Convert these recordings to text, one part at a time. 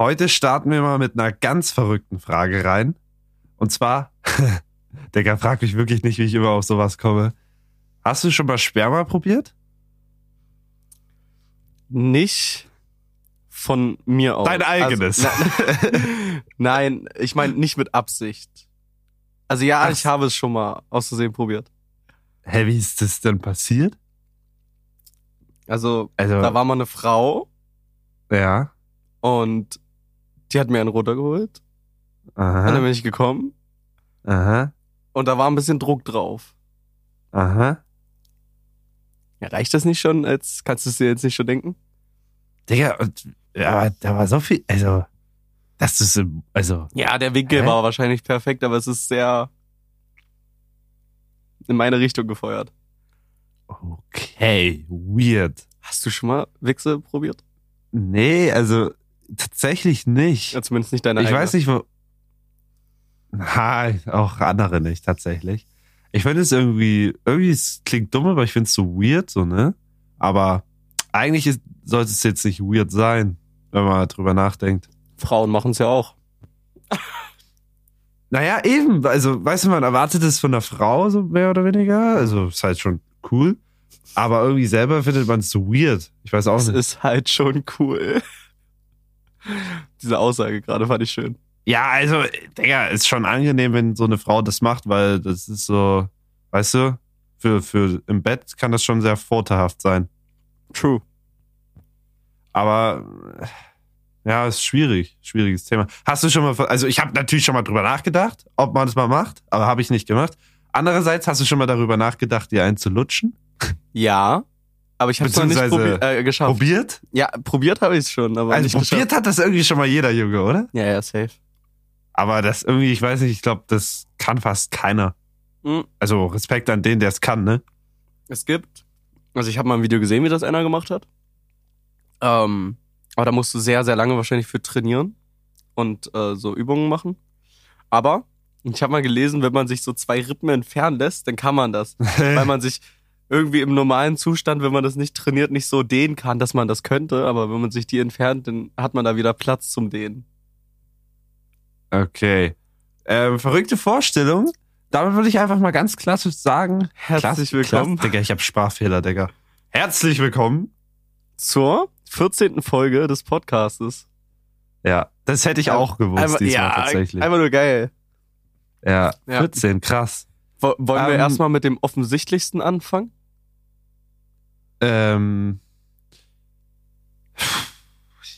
Heute starten wir mal mit einer ganz verrückten Frage rein. Und zwar, Digga, frag mich wirklich nicht, wie ich immer auf sowas komme. Hast du schon mal Sperma probiert? Nicht von mir aus. Dein eigenes. Also, na, nein, ich meine nicht mit Absicht. Also ja, Ach. ich habe es schon mal aus Versehen probiert. Hä, wie ist das denn passiert? Also, Also, da war mal eine Frau ja. und die hat mir einen runtergeholt. Und dann Aha. bin ich gekommen Aha. und da war ein bisschen Druck drauf. Aha. Ja, reicht das nicht schon? Als kannst du es dir jetzt nicht schon denken? Digga, und, ja, da war so viel, also, das ist, also, Ja, der Winkel Hä? war wahrscheinlich perfekt, aber es ist sehr in meine Richtung gefeuert. okay, weird. Hast du schon mal Wichse probiert? Nee, also, tatsächlich nicht. Ja, zumindest nicht deine ich eigene. weiß nicht, wo. Nein, auch andere nicht, tatsächlich. Ich finde es irgendwie, irgendwie, es klingt dumm, aber ich finde es so weird, so, ne? Aber eigentlich ist, sollte es jetzt nicht weird sein, wenn man drüber nachdenkt. Frauen machen es ja auch. Naja, eben, also, weißt du, man erwartet es von einer Frau, so mehr oder weniger. Also, ist halt schon cool. Aber irgendwie selber findet man es so weird. Ich weiß auch Das nicht. ist halt schon cool. Diese Aussage gerade fand ich schön. Ja, also, Digga, ist schon angenehm, wenn so eine Frau das macht, weil das ist so, weißt du, für, für im Bett kann das schon sehr vorteilhaft sein. True. Aber ja, ist schwierig, schwieriges Thema. Hast du schon mal, also ich habe natürlich schon mal drüber nachgedacht, ob man das mal macht, aber habe ich nicht gemacht. Andererseits hast du schon mal darüber nachgedacht, dir einen zu lutschen? Ja, aber ich habe es noch nicht probi äh, geschafft. Probiert? ja, probiert habe ich es schon, aber Also nicht probiert geschafft. hat das irgendwie schon mal jeder Junge, oder? Ja, ja, safe. Aber das irgendwie, ich weiß nicht, ich glaube, das kann fast keiner. Mhm. Also Respekt an den, der es kann, ne? Es gibt, also ich habe mal ein Video gesehen, wie das einer gemacht hat. Ähm, aber da musst du sehr, sehr lange wahrscheinlich für trainieren und äh, so Übungen machen. Aber ich habe mal gelesen, wenn man sich so zwei Rippen entfernen lässt, dann kann man das. weil man sich irgendwie im normalen Zustand, wenn man das nicht trainiert, nicht so dehnen kann, dass man das könnte. Aber wenn man sich die entfernt, dann hat man da wieder Platz zum Dehnen. Okay. Ähm, verrückte Vorstellung. Damit würde ich einfach mal ganz klassisch sagen. Herzlich Klass- willkommen Klass- Digga, ich habe Sprachfehler, Digga. Herzlich willkommen. zur 14. Folge des Podcastes. Ja, das hätte ich auch gewusst Einfach, diesmal ja, tatsächlich. einfach nur geil. ja, Ja. 14, krass. Wo- Wollen wir Ähm, erstmal mit dem offensichtlichsten anfangen? Ähm,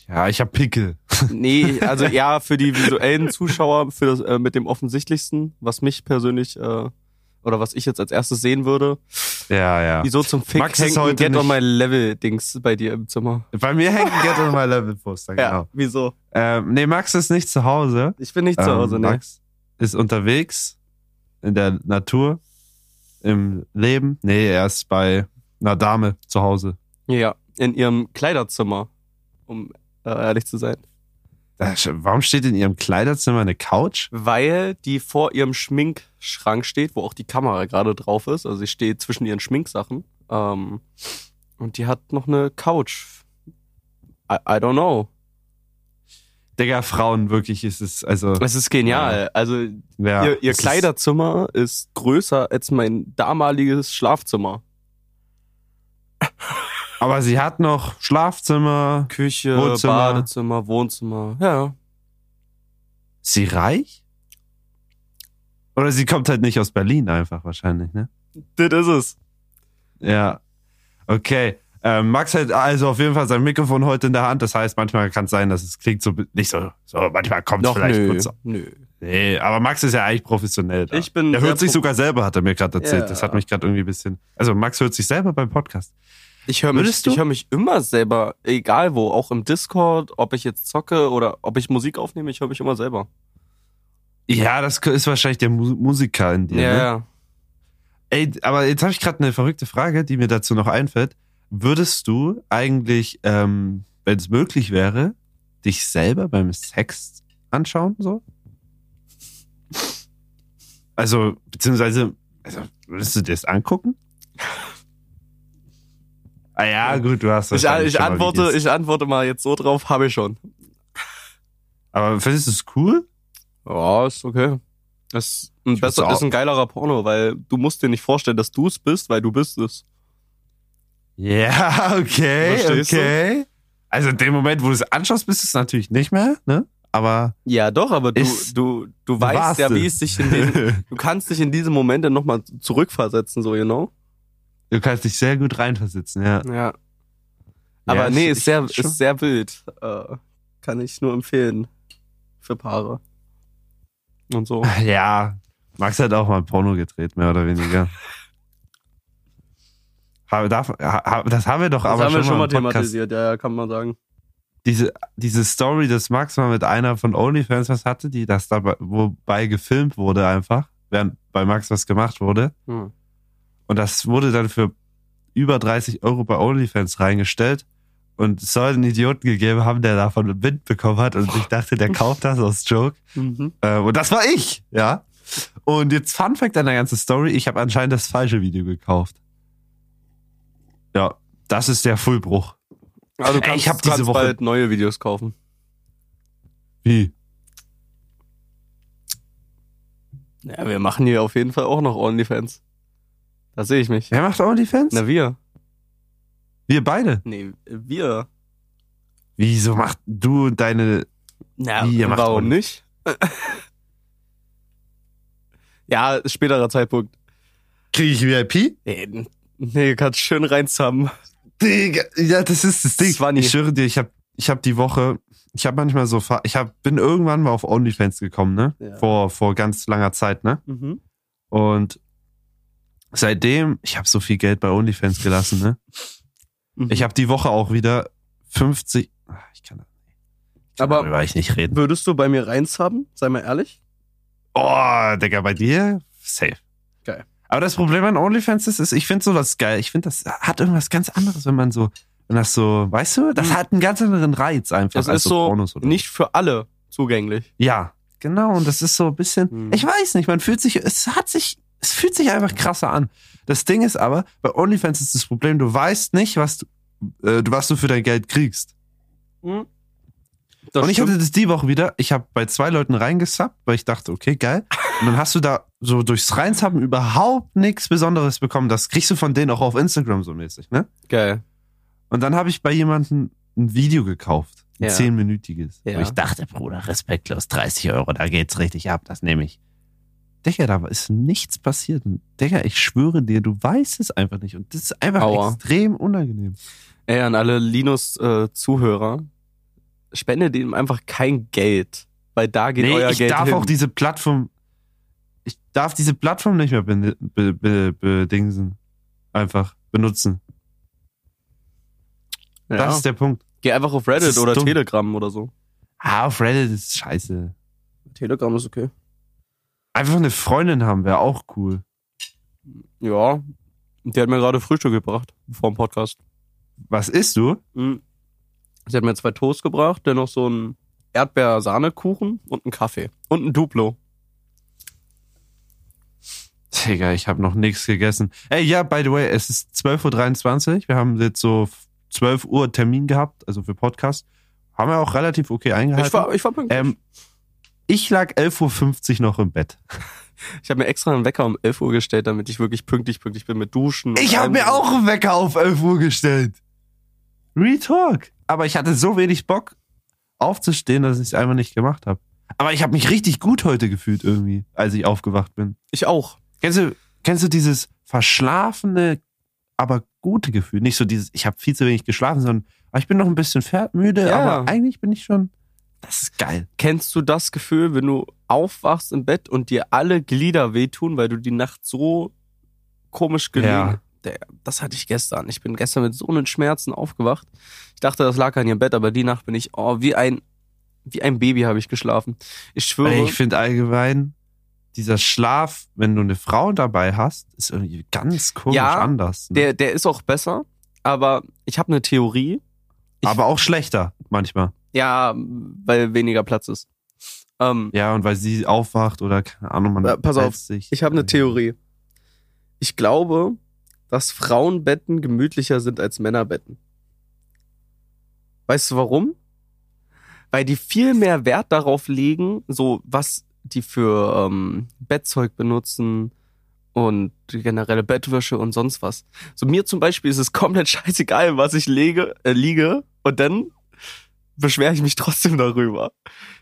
ja, ich habe Pickel. Nee, also ja, für die visuellen Zuschauer, für das, äh, mit dem offensichtlichsten, was mich persönlich, äh, oder was ich jetzt als erstes sehen würde. Ja, ja. Wieso zum Fick Max hängt ein heute Get on nicht- my Level Dings bei dir im Zimmer? Bei mir hängt ein Get on my Level Poster, Ja, genau. wieso? Ähm, nee, Max ist nicht zu Hause. Ich bin nicht zu Ähm, Hause, ne? Max ist unterwegs in der Natur, im Leben. Nee, er ist bei einer Dame zu Hause. Ja, in ihrem Kleiderzimmer, um äh, ehrlich zu sein. Da- Warum steht in ihrem Kleiderzimmer eine Couch? Weil die vor ihrem Schminkschrank steht, wo auch die Kamera gerade drauf ist. Also sie steht zwischen ihren Schminksachen. Ähm, und die hat noch eine Couch. I, I don't know. Digga, Frauen, wirklich ist es, also, Es ist genial. Also ja, ihr, ihr es ist- Kleiderzimmer ist größer als mein damaliges Schlafzimmer. Aber sie hat noch Schlafzimmer. Küche, Wohnzimmer. Badezimmer, Wohnzimmer. Ja. Ist sie reich? Oder sie kommt halt nicht aus Berlin einfach wahrscheinlich, ne? Das ist es. Ja. Okay. Ähm, Max hat also auf jeden Fall sein Mikrofon heute in der Hand. Das heißt, manchmal kann es sein, dass es klingt so nicht so. So, manchmal kommt es vielleicht nö. kurz. Nö. Nee, aber Max ist ja eigentlich professionell. Da. Ich bin Der hört sich sogar selber, hat er mir gerade erzählt. Ja. Das hat mich gerade irgendwie ein bisschen. Also Max hört sich selber beim Podcast. Ich höre mich, ich hör mich immer selber, egal wo, auch im Discord, ob ich jetzt zocke oder ob ich Musik aufnehme, ich höre mich immer selber. Ja, das ist wahrscheinlich der Mu Musiker in dir. Ja, Ne? ja. Ey, aber jetzt habe ich gerade eine verrückte Frage, die mir dazu noch einfällt. Würdest du eigentlich, ähm, wenn es möglich wäre, dich selber beim Sex anschauen, so? Also, beziehungsweise, also, würdest du dir das angucken? Ah ja, gut, du hast Ich, wahrscheinlich ich, schon mal antworte, ich antworte mal jetzt so drauf, habe ich schon. Aber findest du es cool? Ja, ist okay. Das ist ein, Ich besser, ist ein geilerer Porno, weil du musst dir nicht vorstellen, dass du es bist, weil du bist es. Ja, okay, Verstehst du? okay. Also in dem Moment, wo du es anschaust, bist du es natürlich nicht mehr, ne? Aber Ja, doch, aber du, du, du weißt ja, wie es. sich in den, du kannst dich in diese Momente nochmal zurückversetzen, so, you know? Du kannst dich sehr gut reinversetzen, ja. Ja. Aber Ja, nee, ist sehr, schon. ist sehr wild. Äh, kann ich nur empfehlen. Für Paare. Und so. Ja, Max hat auch mal Porno gedreht, mehr oder weniger. Darf- Das haben wir doch Das aber haben wir schon mal Podcast. thematisiert, ja, ja, kann man sagen. Diese, diese Story, dass Max mal mit einer von OnlyFans was hatte, die das dabei, wobei gefilmt wurde einfach, während bei Max was gemacht wurde. Hm. Und das wurde dann für über 30 Euro bei OnlyFans reingestellt. Und es soll einen Idioten gegeben haben, der davon einen Wind bekommen hat. Und ich dachte, der kauft das aus Joke. Mhm. Äh, und das war ich, ja. Und jetzt Fun Fact an der ganzen Story, ich habe anscheinend das falsche Video gekauft. Ja, das ist der Fullbruch. Also Ey, kannst, ich hab diese Woche- bald neue Videos kaufen. Wie? Ja, wir machen hier auf jeden Fall auch noch OnlyFans. Da sehe ich mich. Wer macht OnlyFans? Na, wir. Wir beide. Nee, wir. Wieso macht du deine... Na, Wie, warum nicht? ja, späterer Zeitpunkt. Kriege ich VIP? Nee, nee kannst schön reinzammen. Digga, ja, das ist das Ding. Zwanni. Ich schwöre dir, ich habe ich hab die Woche, ich habe manchmal so, ich hab, bin irgendwann mal auf OnlyFans gekommen, ne? Ja. Vor, vor ganz langer Zeit, ne? Mhm. Und seitdem, ich habe so viel Geld bei OnlyFans gelassen, ne? Mhm. Ich habe die Woche auch wieder 50. Ach, Ich kann, ich kann Aber- darüber ich nicht reden. Würdest du bei mir reinzammen? Sei mal ehrlich. Oh, Digga, bei dir? Safe. Geil. Aber das Problem an OnlyFans ist, ist ich finde sowas geil. Ich finde, das hat irgendwas ganz anderes, wenn man so, wenn das so, weißt du, das Mhm. hat einen ganz anderen Reiz einfach als ist so oder nicht für alle zugänglich. Ja, genau. Und das ist so ein bisschen, Mhm. ich weiß nicht, man fühlt sich, es hat sich, es fühlt sich einfach krasser an. Das Ding ist aber, bei OnlyFans ist das Problem, du weißt nicht, was du, äh, was du für dein Geld kriegst. Das und ich stimmt. hatte das die Woche wieder. Ich habe bei zwei Leuten reingesubbt, weil ich dachte, okay, geil. Und dann hast du da so durchs Reinsubben überhaupt nichts Besonderes bekommen. Das kriegst du von denen auch auf Instagram so mäßig, ne? Geil. Und dann habe ich bei jemandem ein Video gekauft. Ein Ja. zehnminütiges. Ja. Und ich dachte, Bruder, respektlos, 30 Euro, da geht's richtig ab, das nehme ich. Digga, da ist nichts passiert. Und Digga, ich schwöre dir, du weißt es einfach nicht. Und das ist einfach Aua. extrem unangenehm. Ey, an alle Linus-Zuhörer, spendet ihm einfach kein Geld, weil da geht nee, euer ich Geld darf hin. auch diese Plattform, ich darf diese Plattform nicht mehr be, be, be, bedingsen. Einfach benutzen. ja. Das ist der Punkt. Geh einfach auf Reddit oder dumm. Telegram oder so. Ah, auf Reddit ist scheiße. Telegram ist okay. Einfach eine Freundin haben wäre auch cool. Ja, die hat mir gerade Frühstück gebracht vor dem Podcast. Was isst du? Mhm. Sie hat mir zwei Toast gebracht, dann noch so einen Erdbeer-Sahnekuchen und einen Kaffee. Und ein Duplo. Digga, ich habe noch nichts gegessen. Ey, ja, by the way, es ist 12.23 Uhr. Wir haben jetzt so 12 Uhr Termin gehabt, also für Podcast. Haben wir auch relativ okay eingehalten. Ich war, ich war pünktlich. ähm, ich lag 11.50 Uhr noch im Bett. Ich habe mir extra einen Wecker um 11 Uhr gestellt, damit ich wirklich pünktlich pünktlich bin mit Duschen. Ich habe mir auch einen Wecker auf 11 Uhr gestellt. Retalk. Aber ich hatte so wenig Bock aufzustehen, dass ich es einfach nicht gemacht habe. Aber ich habe mich richtig gut heute gefühlt irgendwie, als ich aufgewacht bin. Ich auch. Kennst du, kennst du dieses verschlafene, aber gute Gefühl? Nicht so dieses, ich habe viel zu wenig geschlafen, sondern ah, ich bin noch ein bisschen müde, Ja. aber eigentlich bin ich schon. Das ist geil. Kennst du das Gefühl, wenn du aufwachst im Bett und dir alle Glieder wehtun, weil du die Nacht so komisch gelegen Ja. Das hatte ich gestern. Ich bin gestern mit so einen Schmerzen aufgewacht. Ich dachte, das lag an ihrem Bett, aber die Nacht bin ich, oh, wie ein, wie ein Baby habe ich geschlafen. Ich schwöre. Ey, ich finde allgemein, dieser Schlaf, wenn du eine Frau dabei hast, ist irgendwie ganz komisch Ja, anders. Ne? der, der ist auch besser, aber ich habe eine Theorie. ich- aber auch schlechter manchmal. Ja, weil weniger Platz ist. Ähm, Ja, und weil sie aufwacht oder keine Ahnung, man Äh, pass auf, sich. Ich habe eine Theorie. Ich glaube, dass Frauenbetten gemütlicher sind als Männerbetten. Weißt du warum? weil die viel mehr Wert darauf legen, so was die für ähm, Bettzeug benutzen und die generelle Bettwäsche und sonst was. So mir zum Beispiel ist es komplett scheißegal, was ich lege, äh, liege und dann beschwere ich mich trotzdem darüber.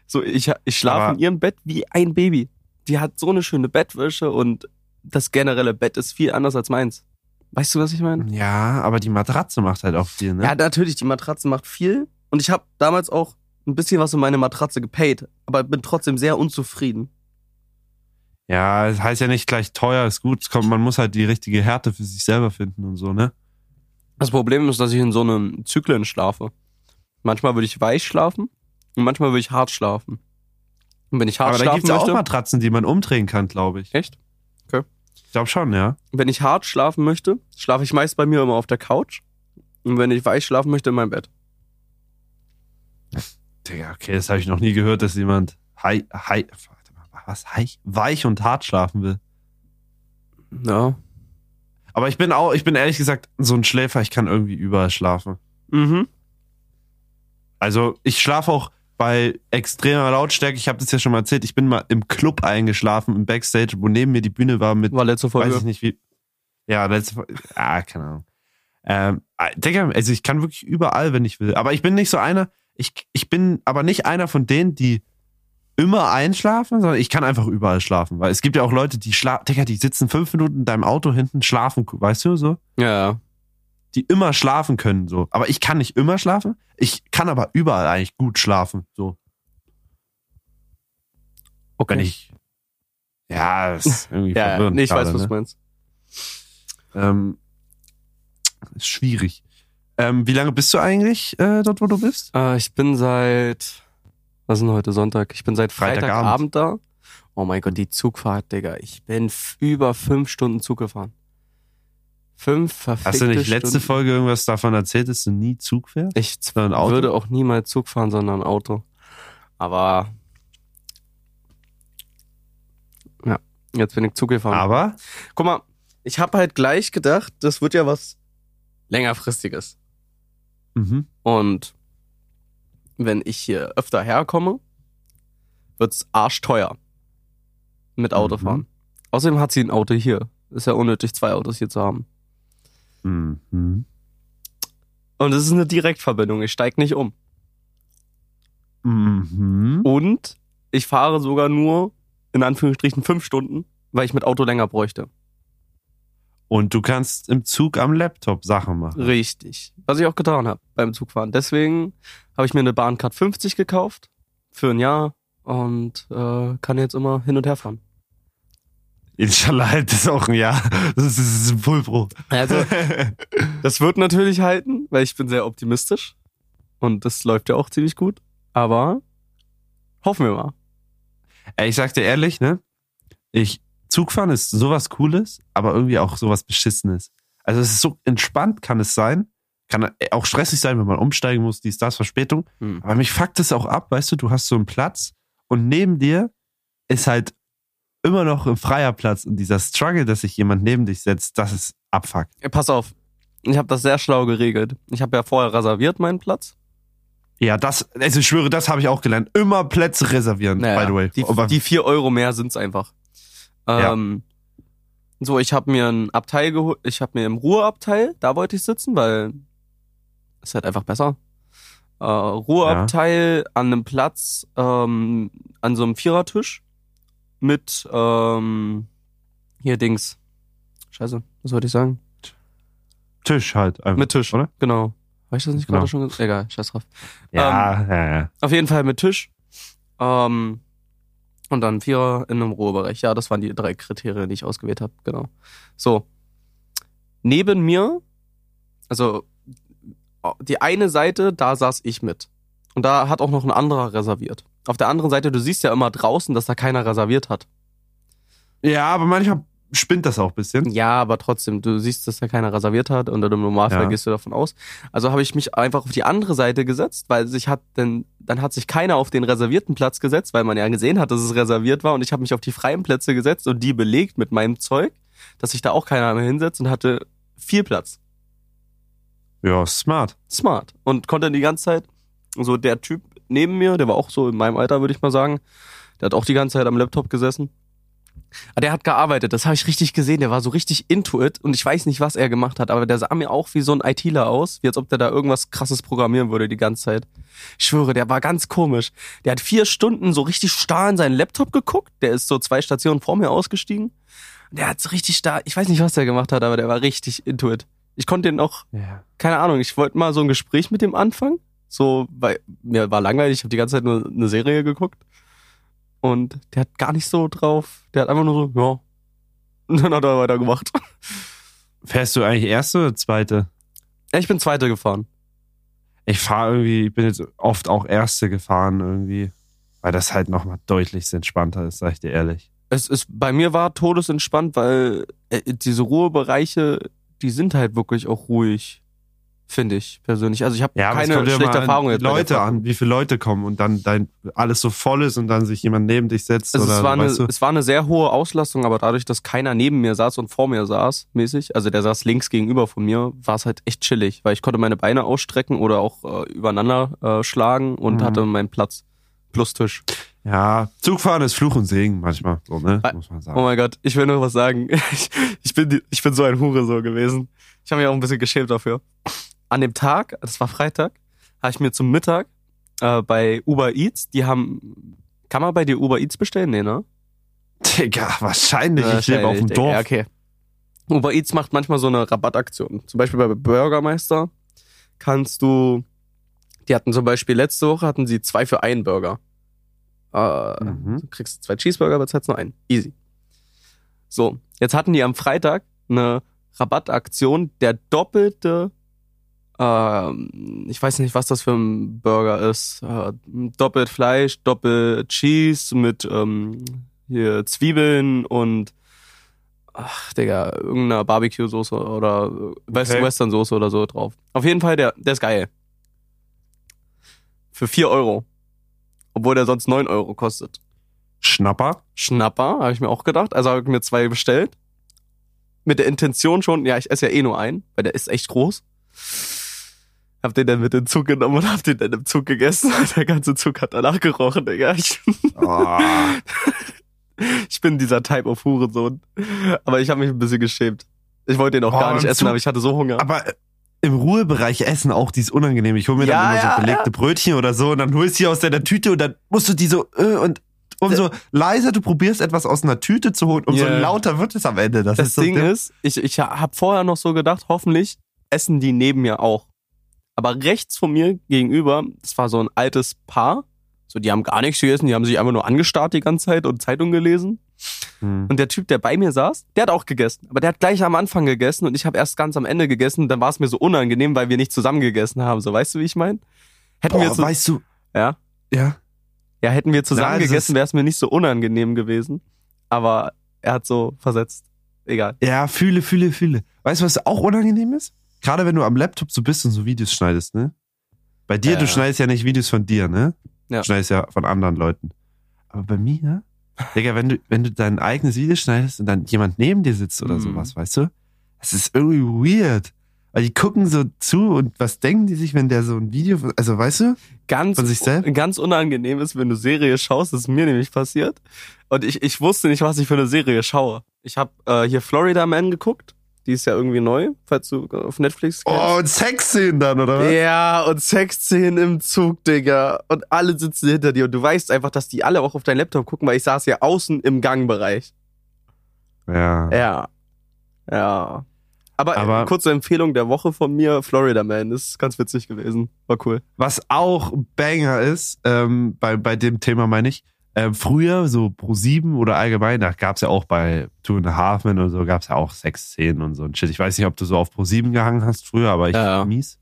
So ich ich schlafe in ihrem Bett wie ein Baby. Die hat so eine schöne Bettwäsche und das generelle Bett ist viel anders als meins. Weißt du, was ich meine? Ja, aber die Matratze macht halt auch viel, ne? Ja, natürlich, die Matratze macht viel. Und ich habe damals auch ein bisschen was in meine Matratze gepaid, aber bin trotzdem sehr unzufrieden. Ja, es heißt ja nicht gleich teuer ist gut. Kommt, man muss halt die richtige Härte für sich selber finden und so, ne? Das Problem ist, dass ich in so einem Zyklen schlafe. Manchmal würde ich weich schlafen und manchmal würde ich hart schlafen. Und wenn ich hart Aber da schlafen gibt's ja auch möchte, Matratzen, die man umdrehen kann, glaube ich. echt? Ich glaube schon, ja. Wenn ich hart schlafen möchte, schlafe ich meist bei mir immer auf der Couch. Und wenn ich weich schlafen möchte, in meinem Bett. Digga, okay, das habe ich noch nie gehört, dass jemand hei, hei, warte mal, was, hei, weich und hart schlafen will. Ja. Aber ich bin auch, ich bin ehrlich gesagt so ein Schläfer, ich kann irgendwie überall schlafen. Mhm. Also ich schlafe auch bei extremer Lautstärke. Ich habe das ja schon mal erzählt. Ich bin mal im Club eingeschlafen, im Backstage, wo neben mir die Bühne war mit, War letzte Folge. weiß ich nicht wie. Ja, letzte Folge. Ah, keine Ahnung. Ähm, ah, Digga, also ich kann wirklich überall, wenn ich will. Aber ich bin nicht so einer, ich, ich bin aber nicht einer von denen, die immer einschlafen, sondern ich kann einfach überall schlafen. Weil es gibt ja auch Leute, die schlafen, Digga, die sitzen fünf Minuten in deinem Auto hinten, schlafen, weißt du so? Ja, ja. Die immer schlafen können, so. Aber ich kann nicht immer schlafen. Ich kann aber überall eigentlich gut schlafen, so. Okay. Wenn ich, ja, ist irgendwie ja, ja. verwirrend. Nee, ich weiß, gerade, was ne? du meinst. Ähm, ist schwierig. Ähm, wie lange bist du eigentlich äh, dort, wo du bist? Äh, ich bin seit, was ist denn heute, Sonntag? Ich bin seit Freitagabend. Freitagabend da. Oh mein Gott, die Zugfahrt, Digga. Ich bin über fünf Stunden Zug gefahren. Fünf verfickte Hast du nicht letzte Stunden. Folge irgendwas davon erzählt, dass du nie Zug fährst? Ich Auto? würde auch niemals Zug fahren, sondern Auto. Aber ja, jetzt bin ich Zug gefahren. Aber, Guck mal, ich habe halt gleich gedacht, das wird ja was längerfristiges. mhm. Und wenn ich hier öfter herkomme, wird's arschteuer mit Autofahren. Mhm. Außerdem hat sie ein Auto hier. Ist ja unnötig, zwei Autos hier zu haben. Mhm. Und es ist eine Direktverbindung. Ich steig nicht um. Mhm. Und ich fahre sogar nur in Anführungsstrichen fünf Stunden, weil ich mit Auto länger bräuchte. Und du kannst im Zug am Laptop Sachen machen. Richtig. Was ich auch getan habe beim Zugfahren. Deswegen habe ich mir eine Bahncard 50 gekauft für ein Jahr und äh, kann jetzt immer hin und her fahren. Inshallah halt das auch ein Jahr. Das ist, ein Fullpro. Also, das wird natürlich halten, weil ich bin sehr optimistisch. Und das läuft ja auch ziemlich gut. Aber hoffen wir mal. Ey, ich sag dir ehrlich, ne? Ich, Zugfahren ist sowas Cooles, aber irgendwie auch sowas Beschissenes. Also es ist so entspannt, kann es sein. Kann auch stressig sein, wenn man umsteigen muss, dies, das, Verspätung. Hm. Aber mich fuckt es auch ab, weißt du, du hast so einen Platz und neben dir ist halt immer noch ein freier Platz und dieser Struggle, dass sich jemand neben dich setzt, das ist Abfuck. Ja, Pass auf. Ich habe das sehr schlau geregelt. Ich habe ja vorher reserviert meinen Platz. Ja, das, also ich schwöre, das habe ich auch gelernt. Immer Plätze reservieren, Naja, by the way. Die, Aber- die vier Euro mehr sind's einfach. Ja. Ähm, So, ich habe mir ein Abteil geholt. Ich habe mir im Ruheabteil, da wollte ich sitzen, weil ist halt einfach besser. Äh, Ruheabteil an einem Platz, ähm, an so einem Vierertisch mit ähm, hier Dings. Scheiße, was wollte ich sagen? Tisch halt einfach. Mit Tisch, oder? Genau. Habe ich das nicht Genau. gerade schon gesagt? Egal, scheiß drauf. Ja, ja, ja. Auf jeden Fall mit Tisch. Ähm, und dann Vierer in einem Ruhebereich. Ja, das waren die drei Kriterien, die ich ausgewählt habe. Genau. So. Neben mir, also die eine Seite, da saß ich mit. Und da hat auch noch ein anderer reserviert. Auf der anderen Seite, du siehst ja immer draußen, dass da keiner reserviert hat. Ja, aber manchmal spinnt das auch ein bisschen. Ja, aber trotzdem, du siehst, dass da keiner reserviert hat und im Normalfall Ja. gehst du davon aus. Also habe ich mich einfach auf die andere Seite gesetzt, weil sich hat denn dann hat sich keiner auf den reservierten Platz gesetzt, weil man ja gesehen hat, dass es reserviert war und ich habe mich auf die freien Plätze gesetzt und die belegt mit meinem Zeug, dass sich da auch keiner mehr hinsetzt und hatte viel Platz. Ja, smart. Smart und konnte die ganze Zeit so der Typ neben mir, der war auch so in meinem Alter, würde ich mal sagen. Der hat auch die ganze Zeit am Laptop gesessen. Aber der hat gearbeitet, das habe ich richtig gesehen. Der war so richtig into it und ich weiß nicht, was er gemacht hat, aber der sah mir auch wie so ein ITler aus, wie als ob der da irgendwas krasses programmieren würde die ganze Zeit. Ich schwöre, der war ganz komisch. Der hat vier Stunden so richtig starr in seinen Laptop geguckt. Der ist so zwei Stationen vor mir ausgestiegen. Der hat so richtig starr, ich weiß nicht, was der gemacht hat, aber der war richtig into it. Ich konnte den auch, Ja. keine Ahnung, ich wollte mal so ein Gespräch mit dem anfangen. So, weil mir war langweilig, ich habe die ganze Zeit nur eine Serie geguckt. Und der hat gar nicht so drauf. Der hat einfach nur so, ja. Und dann hat er weitergemacht. Fährst du eigentlich erste oder zweite? Ja, ich bin Zweiter gefahren. Ich fahre irgendwie, ich bin jetzt oft auch erste gefahren irgendwie, weil das halt nochmal deutlich entspannter ist, sag ich dir ehrlich. Es ist, bei mir war todesentspannt, weil äh, diese Ruhebereiche, die sind halt wirklich auch ruhig, finde ich persönlich. Also ich habe Ja, keine ja schlechte Erfahrung jetzt. Leute an, wie viele Leute kommen und dann dein alles so voll ist und dann sich jemand neben dich setzt Also oder es war, eine, du? es war eine sehr hohe Auslastung, aber dadurch, dass keiner neben mir saß und vor mir saß, mäßig, also der saß links gegenüber von mir, war es halt echt chillig, weil ich konnte meine Beine ausstrecken oder auch äh, übereinander äh, schlagen und Mhm. hatte meinen Platz plus Tisch. Ja, Zugfahren ist Fluch und Segen manchmal, so, ne? Ah, Muss man Oh sagen. mein Gott, ich will nur was sagen. Ich, ich, bin, ich bin so ein Hure so gewesen. Ich habe mich auch ein bisschen geschämt dafür. An dem Tag, das war Freitag, habe ich mir zum Mittag äh, bei Uber Eats, die haben, kann man bei dir Uber Eats bestellen? Nee, ne? Digga, wahrscheinlich. Ich lebe auf dem Wahrscheinlich, Dorf. Ja, okay. Uber Eats macht manchmal so eine Rabattaktion. Zum Beispiel bei Burgermeister kannst du, die hatten zum Beispiel letzte Woche hatten sie zwei für einen Burger. Äh, Mhm. Du kriegst zwei Cheeseburger, aber zahlst nur einen. Easy. So, jetzt hatten die am Freitag eine Rabattaktion, der doppelte, ähm, ich weiß nicht, was das für ein Burger ist. Äh, doppelt Fleisch, doppelt Cheese mit ähm, hier Zwiebeln und ach, Digga, irgendeiner Barbecue-Soße oder West Okay. Western-Soße oder so drauf. Auf jeden Fall, der, der ist geil. Für 4 Euro. Obwohl der sonst 9 Euro kostet. Schnapper. Schnapper, habe ich mir auch gedacht. Also habe ich mir zwei bestellt. Mit der Intention schon, ja, ich esse ja eh nur einen, weil der ist echt groß. Hab den dann mit in den Zug genommen und hab den dann im Zug gegessen. Der ganze Zug hat danach gerochen, Digga. Ich, Oh. ich bin dieser Type of Hurensohn. Aber ich habe mich ein bisschen geschämt. Ich wollte den auch Oh, gar nicht essen, Zug- aber ich hatte so Hunger. Aber äh, im Ruhebereich essen auch dies unangenehm. Ich hole mir Ja, dann immer ja, so belegte Brötchen oder so und dann holst du die aus deiner Tüte und dann musst du die so äh, und umso leiser du probierst etwas aus einer Tüte zu holen, umso Ja. lauter wird es am Ende. Das, Das ist so Ding ist, ich, ich habe vorher noch so gedacht, hoffentlich essen die neben mir auch. Aber rechts von mir gegenüber, das war so ein altes Paar. So, die haben gar nichts gegessen, die haben sich einfach nur angestarrt die ganze Zeit und Zeitung gelesen. Hm. Und der Typ, der bei mir saß, der hat auch gegessen. Aber der hat gleich am Anfang gegessen und ich habe erst ganz am Ende gegessen. Dann war es mir so unangenehm, weil wir nicht zusammen gegessen haben. So, weißt du, wie ich meine? Hätten wir Boah, zu, weißt du, ja, ja. ja, hätten wir zusammen Ja, gegessen, wäre es mir nicht so unangenehm gewesen. Aber er hat so versetzt. Egal. Ja, fühle, fühle, fühle. Weißt du, was auch unangenehm ist? Gerade wenn du am Laptop so bist und so Videos schneidest, ne? Bei dir, Ja. du schneidest ja nicht Videos von dir, ne? Ja. Du schneidest ja von anderen Leuten. Aber bei mir, Digga, wenn du, wenn du dein eigenes Video schneidest und dann jemand neben dir sitzt oder Mhm. sowas, weißt du? Das ist irgendwie weird. Weil die gucken so zu und was denken die sich, wenn der so ein Video, also weißt du? ganz, Von sich selbst? ganz unangenehm ist, wenn du Serie schaust, das ist mir nämlich passiert. Und ich, ich wusste nicht, was ich für eine Serie schaue. Ich habe äh, hier Florida Man geguckt. Die ist ja irgendwie neu, falls du auf Netflix kennst. Oh, und Sexszenen dann, oder was? Ja, und Sexszenen im Zug, Digga. Und alle sitzen hinter dir. Und du weißt einfach, dass die alle auch auf deinen Laptop gucken, weil ich saß ja außen im Gangbereich. Ja. Ja. Ja. Aber, Aber- äh, kurze Empfehlung der Woche von mir, Florida Man. Ist ganz witzig gewesen. War cool. Was auch Banger ist, ähm, bei, bei dem Thema meine ich, ähm, früher, so Pro 7 oder allgemein, da gab's ja auch bei Two and a Half Men oder so, gab's ja auch Sexszenen und so ein Shit. Ich weiß nicht, ob du so auf Pro 7 gehangen hast früher, aber ich Ja, ja. mies.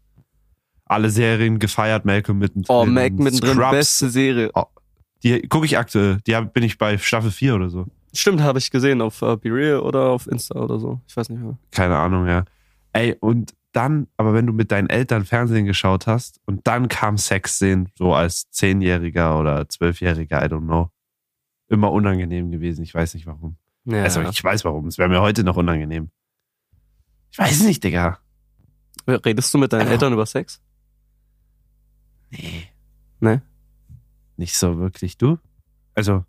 Alle Serien gefeiert, Malcolm mittendrin. Oh, Mac mittendrin, Scrubs, beste Serie. Die gucke ich aktuell. Die hab, bin ich bei Staffel 4 oder so. Stimmt, habe ich gesehen auf äh, Be Real oder auf Insta oder so. Ich weiß nicht mehr. Keine Ahnung, ja. Ey, und dann, aber wenn du mit deinen Eltern Fernsehen geschaut hast und dann kam Sexszenen, so als Zehnjähriger oder Zwölfjähriger, I don't know. Immer unangenehm gewesen. Ich weiß nicht warum. Ja. Also ich weiß warum. Es wäre mir heute noch unangenehm. Ich weiß nicht, Digga. Redest du mit deinen Ja. Eltern über Sex? Nee. Nee? Nicht so wirklich. Du? Also.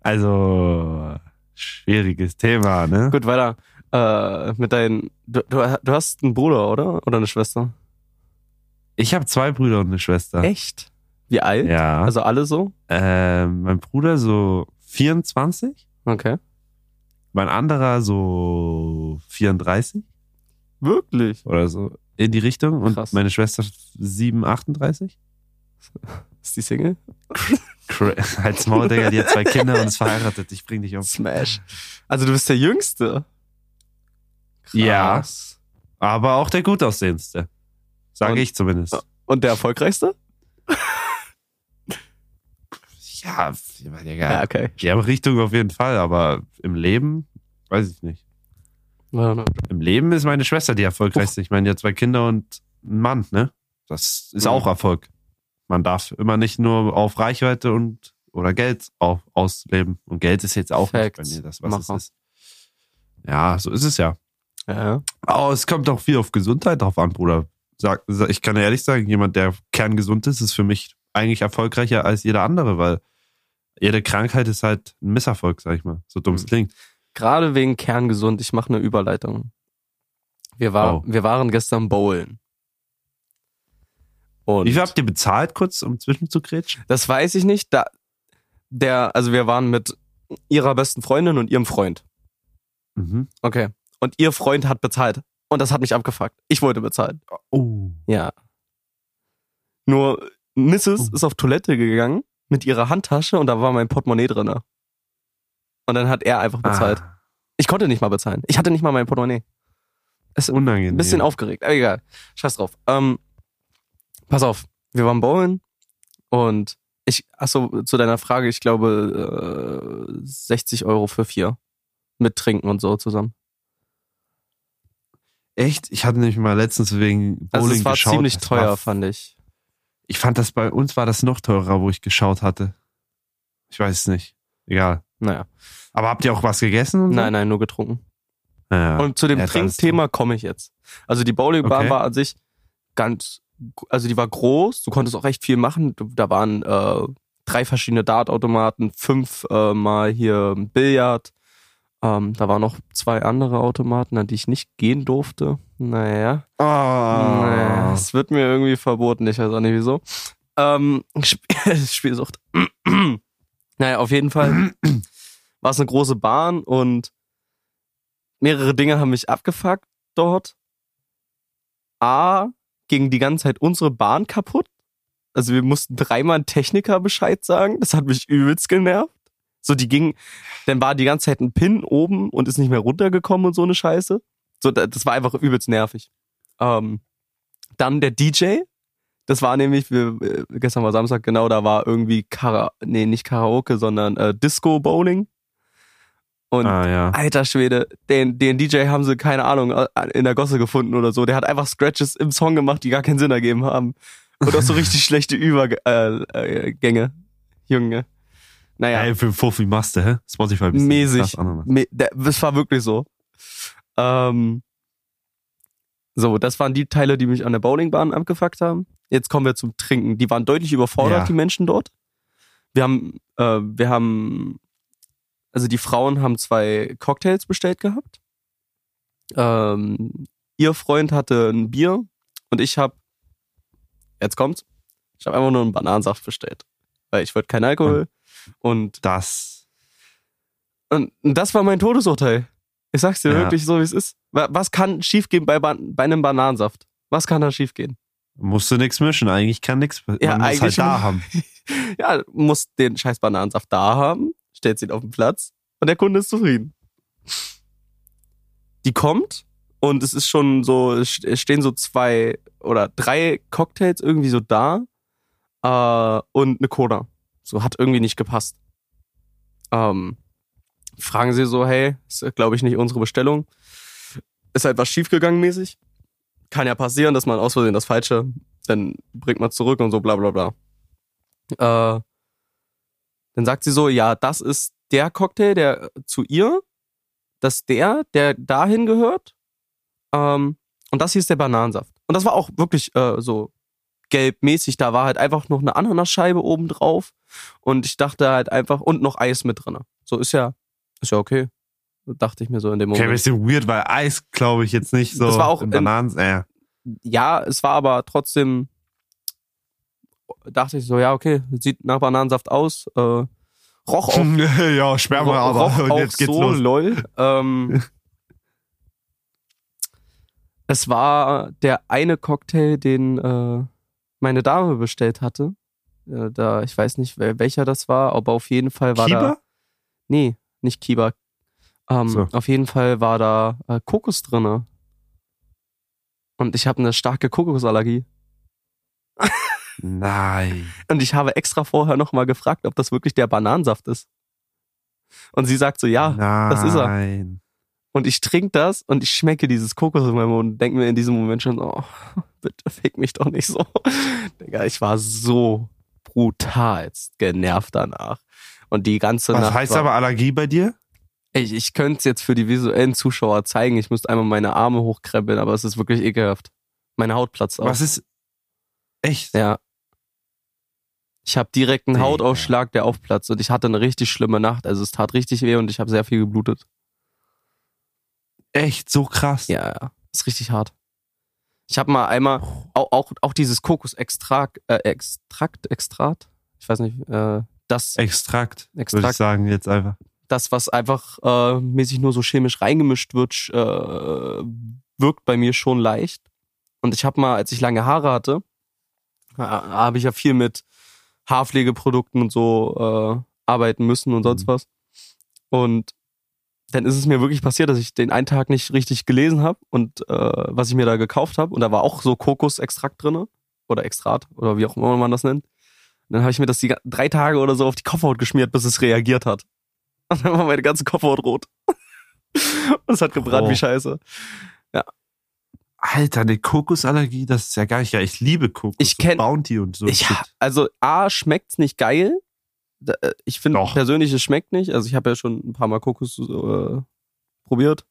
Also. Schwieriges Thema, ne? Gut, weiter. Äh, mit deinen. Du, du, du hast einen Bruder, oder? Oder eine Schwester? Ich habe zwei Brüder und eine Schwester. Echt? Wie alt? Ja. Also alle so? äh, mein Bruder so 24, Okay. mein anderer so 34 Wirklich? oder so in die Richtung und Krass. meine Schwester 7, 38. Ist die Single? Halt's Maul, Digga, die hat zwei Kinder und ist verheiratet. Ich bring dich um. Smash. Also du bist der Jüngste. Krass. Ja. Aber auch der gut aussehendste. Sage ich zumindest. Und der erfolgreichste? Ja, Ja, Digga. okay. Die haben Richtung auf jeden Fall, aber im Leben, weiß ich nicht. Ja, ne. Im Leben ist meine Schwester die erfolgreichste. Ich meine, die hat zwei Kinder und einen Mann, ne? Das ist Mhm. auch Erfolg. Man darf immer nicht nur auf Reichweite und oder Geld auf, ausleben. Und Geld ist jetzt auch Facts. nicht bei mir das, was Macher. es ist. Ja, so ist es ja. Ja. Aber es kommt auch viel auf Gesundheit drauf an, Bruder. Sag, ich kann ehrlich sagen, jemand, der kerngesund ist, ist für mich eigentlich erfolgreicher als jeder andere, weil jede Krankheit ist halt ein Misserfolg, sag ich mal. So dumm es Mhm. klingt. Gerade wegen kerngesund, ich mache eine Überleitung. Wir, war, Oh. wir waren gestern bowlen. Und Wie viel habt ihr bezahlt, kurz, um zwischenzugrätschen? das weiß ich nicht. Da, der, also wir waren mit ihrer besten Freundin und ihrem Freund. Mhm. Okay. Und ihr Freund hat bezahlt. Und das hat mich abgefuckt. Ich wollte bezahlen. Oh. Ja. Nur Mrs. Oh. ist auf Toilette gegangen mit ihrer Handtasche und da war mein Portemonnaie drinne. Und dann hat er einfach bezahlt. Ah, Ich konnte nicht mal bezahlen. Ich hatte nicht mal mein Portemonnaie. Es, unangenehm. Ein bisschen aufgeregt, aber egal. Scheiß drauf. Ähm, pass auf, wir waren bowlen und ich, achso, zu deiner Frage, ich glaube äh, 60 Euro für vier. Mit Trinken und so zusammen. Echt? Ich hatte nämlich mal letztens wegen Bowling Also es war geschaut. ziemlich Das teuer, War, fand ich. ich fand das bei uns war das noch teurer, wo ich geschaut hatte. Ich weiß es nicht. Egal. Naja. Aber habt ihr auch was gegessen? Und so? Nein, nein, nur getrunken. Ja. Und zu dem Ja, Trinkthema komme ich jetzt. Also die Bowlingbahn Okay. war an sich ganz, also die war groß, du konntest auch echt viel machen. Da waren äh, drei verschiedene Dartautomaten, fünf äh, mal hier Billard. Ähm, da waren noch zwei andere Automaten, an die ich nicht gehen durfte. Naja. Oh. Naja, es wird mir irgendwie verboten, ich weiß auch nicht wieso. Ähm, Sp Spielsucht. naja, auf jeden Fall war es eine große Bahn und mehrere Dinge haben mich abgefuckt dort. A, ging die ganze Zeit unsere Bahn kaputt. Also wir mussten dreimal Techniker Bescheid sagen. Das hat mich übelst genervt. So, die ging, dann war die ganze Zeit ein Pin oben und ist nicht mehr runtergekommen und so eine Scheiße. So, da- das war einfach übelst nervig. Ähm, dann der DJ. Das war nämlich, wir, äh, gestern war Samstag, genau, da war irgendwie Kara, nee, nicht Karaoke, sondern äh, Disco Bowling. Und Ah, ja. alter Schwede, den, den DJ haben sie, keine Ahnung, äh, in der Gosse gefunden oder so. Der hat einfach Scratches im Song gemacht, die gar keinen Sinn ergeben haben. Und auch so richtig schlechte Übergänge. Äh, Gänge. Junge. Naja. Ey, für Fuffi Master, hä? Spotify bist du Mäßig. Me das war wirklich so. Ähm, so, das waren die Teile, die mich an der Bowlingbahn abgefuckt haben. Jetzt kommen wir zum Trinken. Die waren deutlich überfordert, Ja. die Menschen dort. Wir haben, äh, wir haben, also die Frauen haben zwei Cocktails bestellt gehabt. Ähm, ihr Freund hatte ein Bier und ich habe, jetzt kommt's, ich habe einfach nur einen Bananensaft bestellt, weil ich wollte keinen Alkohol und Das. und das war mein Todesurteil. Ich sag's dir Ja. wirklich so, wie es ist. Wa- Was kann schiefgehen bei, Ban bei einem Bananensaft? Was kann da schiefgehen? Musst du nix mischen. Eigentlich kann nix. Man Ja, muss halt eigentlich da haben. Ja, muss den scheiß Bananensaft da haben, stellt ihn auf den Platz und der Kunde ist zufrieden. Die kommt und es ist schon so, es es stehen so zwei oder drei Cocktails irgendwie so da äh, und eine Cola. So hat irgendwie nicht gepasst. Ähm, fragen sie so, hey, ist glaube ich nicht unsere Bestellung. Ist halt was schiefgegangen mäßig. Kann ja passieren, dass man aus Versehen das Falsche, dann bringt man zurück und so bla bla bla. Äh, dann sagt sie so, ja, das ist der Cocktail, der zu ihr, das ist der, der dahin gehört. Ähm, und das hier ist der Bananensaft. Und das war auch wirklich äh, so gelbmäßig. Da war halt einfach noch eine Ananasscheibe oben drauf. Und ich dachte halt einfach, und noch Eis mit drin. So ist ja, ist ja okay. Dachte ich mir so in dem Okay, ein Moment. bisschen weird, weil Eis glaube ich jetzt nicht so. Das war auch in Bananen. Äh. Ja, es war aber trotzdem, dachte ich so, ja, okay, sieht nach Bananensaft aus. Äh, roch auch, ja, Sperma, roch, aber roch und auch jetzt geht's so, los. lol. Ähm, es war der eine Cocktail, den äh, meine Dame bestellt hatte. Äh, da, ich weiß nicht, wel- welcher das war, aber auf jeden Fall war da. Kiba? Nee, nicht Kiba. Ähm, So. Auf jeden Fall war da äh, Kokos drinne. Und ich habe eine starke Kokosallergie. Nein. Und ich habe extra vorher nochmal gefragt, ob das wirklich der Bananensaft ist. Und sie sagt so, ja. Nein. das ist er. Und ich trinke das und ich schmecke dieses Kokos in meinem Mund und denke mir in diesem Moment schon, oh, bitte fick mich doch nicht so. Digga, ich war so brutalst genervt danach. Und die ganze Was Nacht. heißt aber Allergie bei dir? Ich, ich könnte es jetzt für die visuellen Zuschauer zeigen. Ich müsste einmal meine Arme hochkrempeln, aber es ist wirklich ekelhaft. Meine Haut platzt auf. Was ist. Echt? Ja. Ich habe direkt einen. Hautausschlag, der aufplatzt und ich hatte eine richtig schlimme Nacht. Also es tat richtig weh und ich habe sehr viel geblutet. Echt? So krass? Ja, ja. Ist richtig hart. Ich habe mal einmal auch, auch, auch dieses Kokosextrakt, äh, Extrakt, Extrat, ich weiß nicht, äh, das, Extrakt, würde ich Extrakt. sagen, jetzt einfach. das, was einfach äh, mäßig nur so chemisch reingemischt wird, äh, wirkt bei mir schon leicht. Und ich habe mal, als ich lange Haare hatte, äh, habe ich ja viel mit Haarpflegeprodukten und so äh, arbeiten müssen und sonst Mhm. was. Und dann ist es mir wirklich passiert, dass ich den einen Tag nicht richtig gelesen habe und äh, was ich mir da gekauft habe. Und da war auch so Kokosextrakt drinne oder Extrat oder wie auch immer man das nennt. Und dann habe ich mir das die drei Tage oder so auf die Kopfhaut geschmiert, bis es reagiert hat. Und dann war meine ganze Kopfhaut rot. Und es hat gebrannt Oh. wie Scheiße. Alter, eine Kokosallergie, das ist ja gar nicht geil. Ich liebe Kokos. Ich und kenn- Bounty und so. Ich, also A, schmeckt's nicht geil. Äh, Ich finde persönlich, es schmeckt nicht. Also ich habe ja schon ein paar Mal Kokos äh, probiert.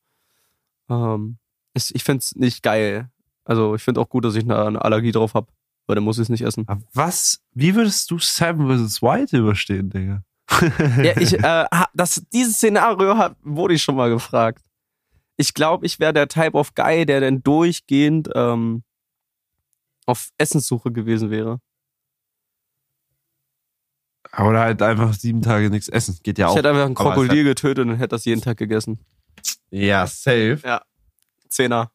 Ähm, es, ich find's nicht geil. Also ich finde auch gut, dass ich eine, eine Allergie drauf habe, weil dann muss ich es nicht essen. Aber was, wie würdest du Seven vs. White überstehen, Digga? Ja, ich, äh, das, dieses Szenario hat, wurde ich schon mal gefragt. Ich glaube, ich wäre der Type of Guy, der dann durchgehend ähm, auf Essenssuche gewesen wäre. Oder halt einfach sieben Tage nichts essen. Geht ja ich auch. hätte einfach ein Aber es Krokodil getötet und hätte das jeden Tag gegessen. Ja, safe. Zehner.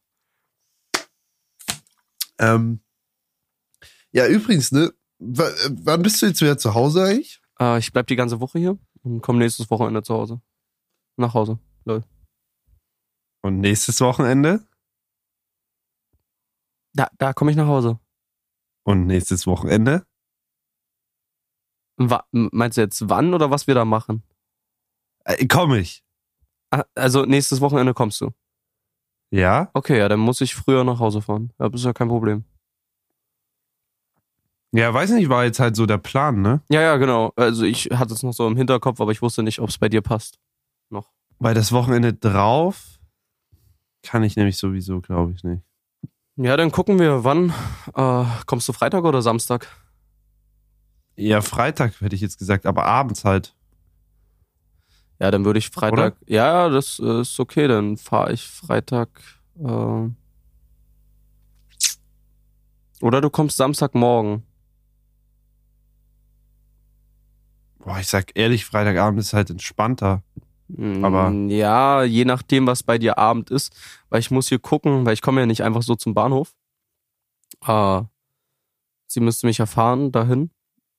Ähm, ja, übrigens, ne? w- äh, Wann bist du jetzt wieder zu Hause eigentlich? Äh, ich bleib die ganze Woche hier und komme nächstes Wochenende zu Hause. Nach Hause. Und nächstes Wochenende? Da, da komme ich nach Hause. Und nächstes Wochenende? Meinst du jetzt wann oder was wir da machen? Äh, komm ich. Ah, Also nächstes Wochenende kommst du. Ja? Okay, ja, dann muss ich früher nach Hause fahren. Ja, das ist ja kein Problem. Ja, weiß nicht, war jetzt halt so der Plan, ne? Ja, ja, genau. Also ich hatte es noch so im Hinterkopf, aber ich wusste nicht, ob es bei dir passt. Noch. Weil das Wochenende drauf kann ich nämlich sowieso, glaube ich, nicht. Ja, dann gucken wir, wann. Äh, kommst du Freitag oder Samstag? Ja, Freitag hätte ich jetzt gesagt, aber abends halt. Ja, dann würde ich Freitag. Ja, das äh, ist okay, dann fahre ich Freitag. Äh, oder du kommst Samstagmorgen. Boah, ich sag ehrlich, Freitagabend ist halt entspannter. Aber- Mm, ja, je nachdem, was bei dir Abend ist, weil ich muss hier gucken, weil ich komme ja nicht einfach so zum Bahnhof. Äh, sie müsste mich ja fahren dahin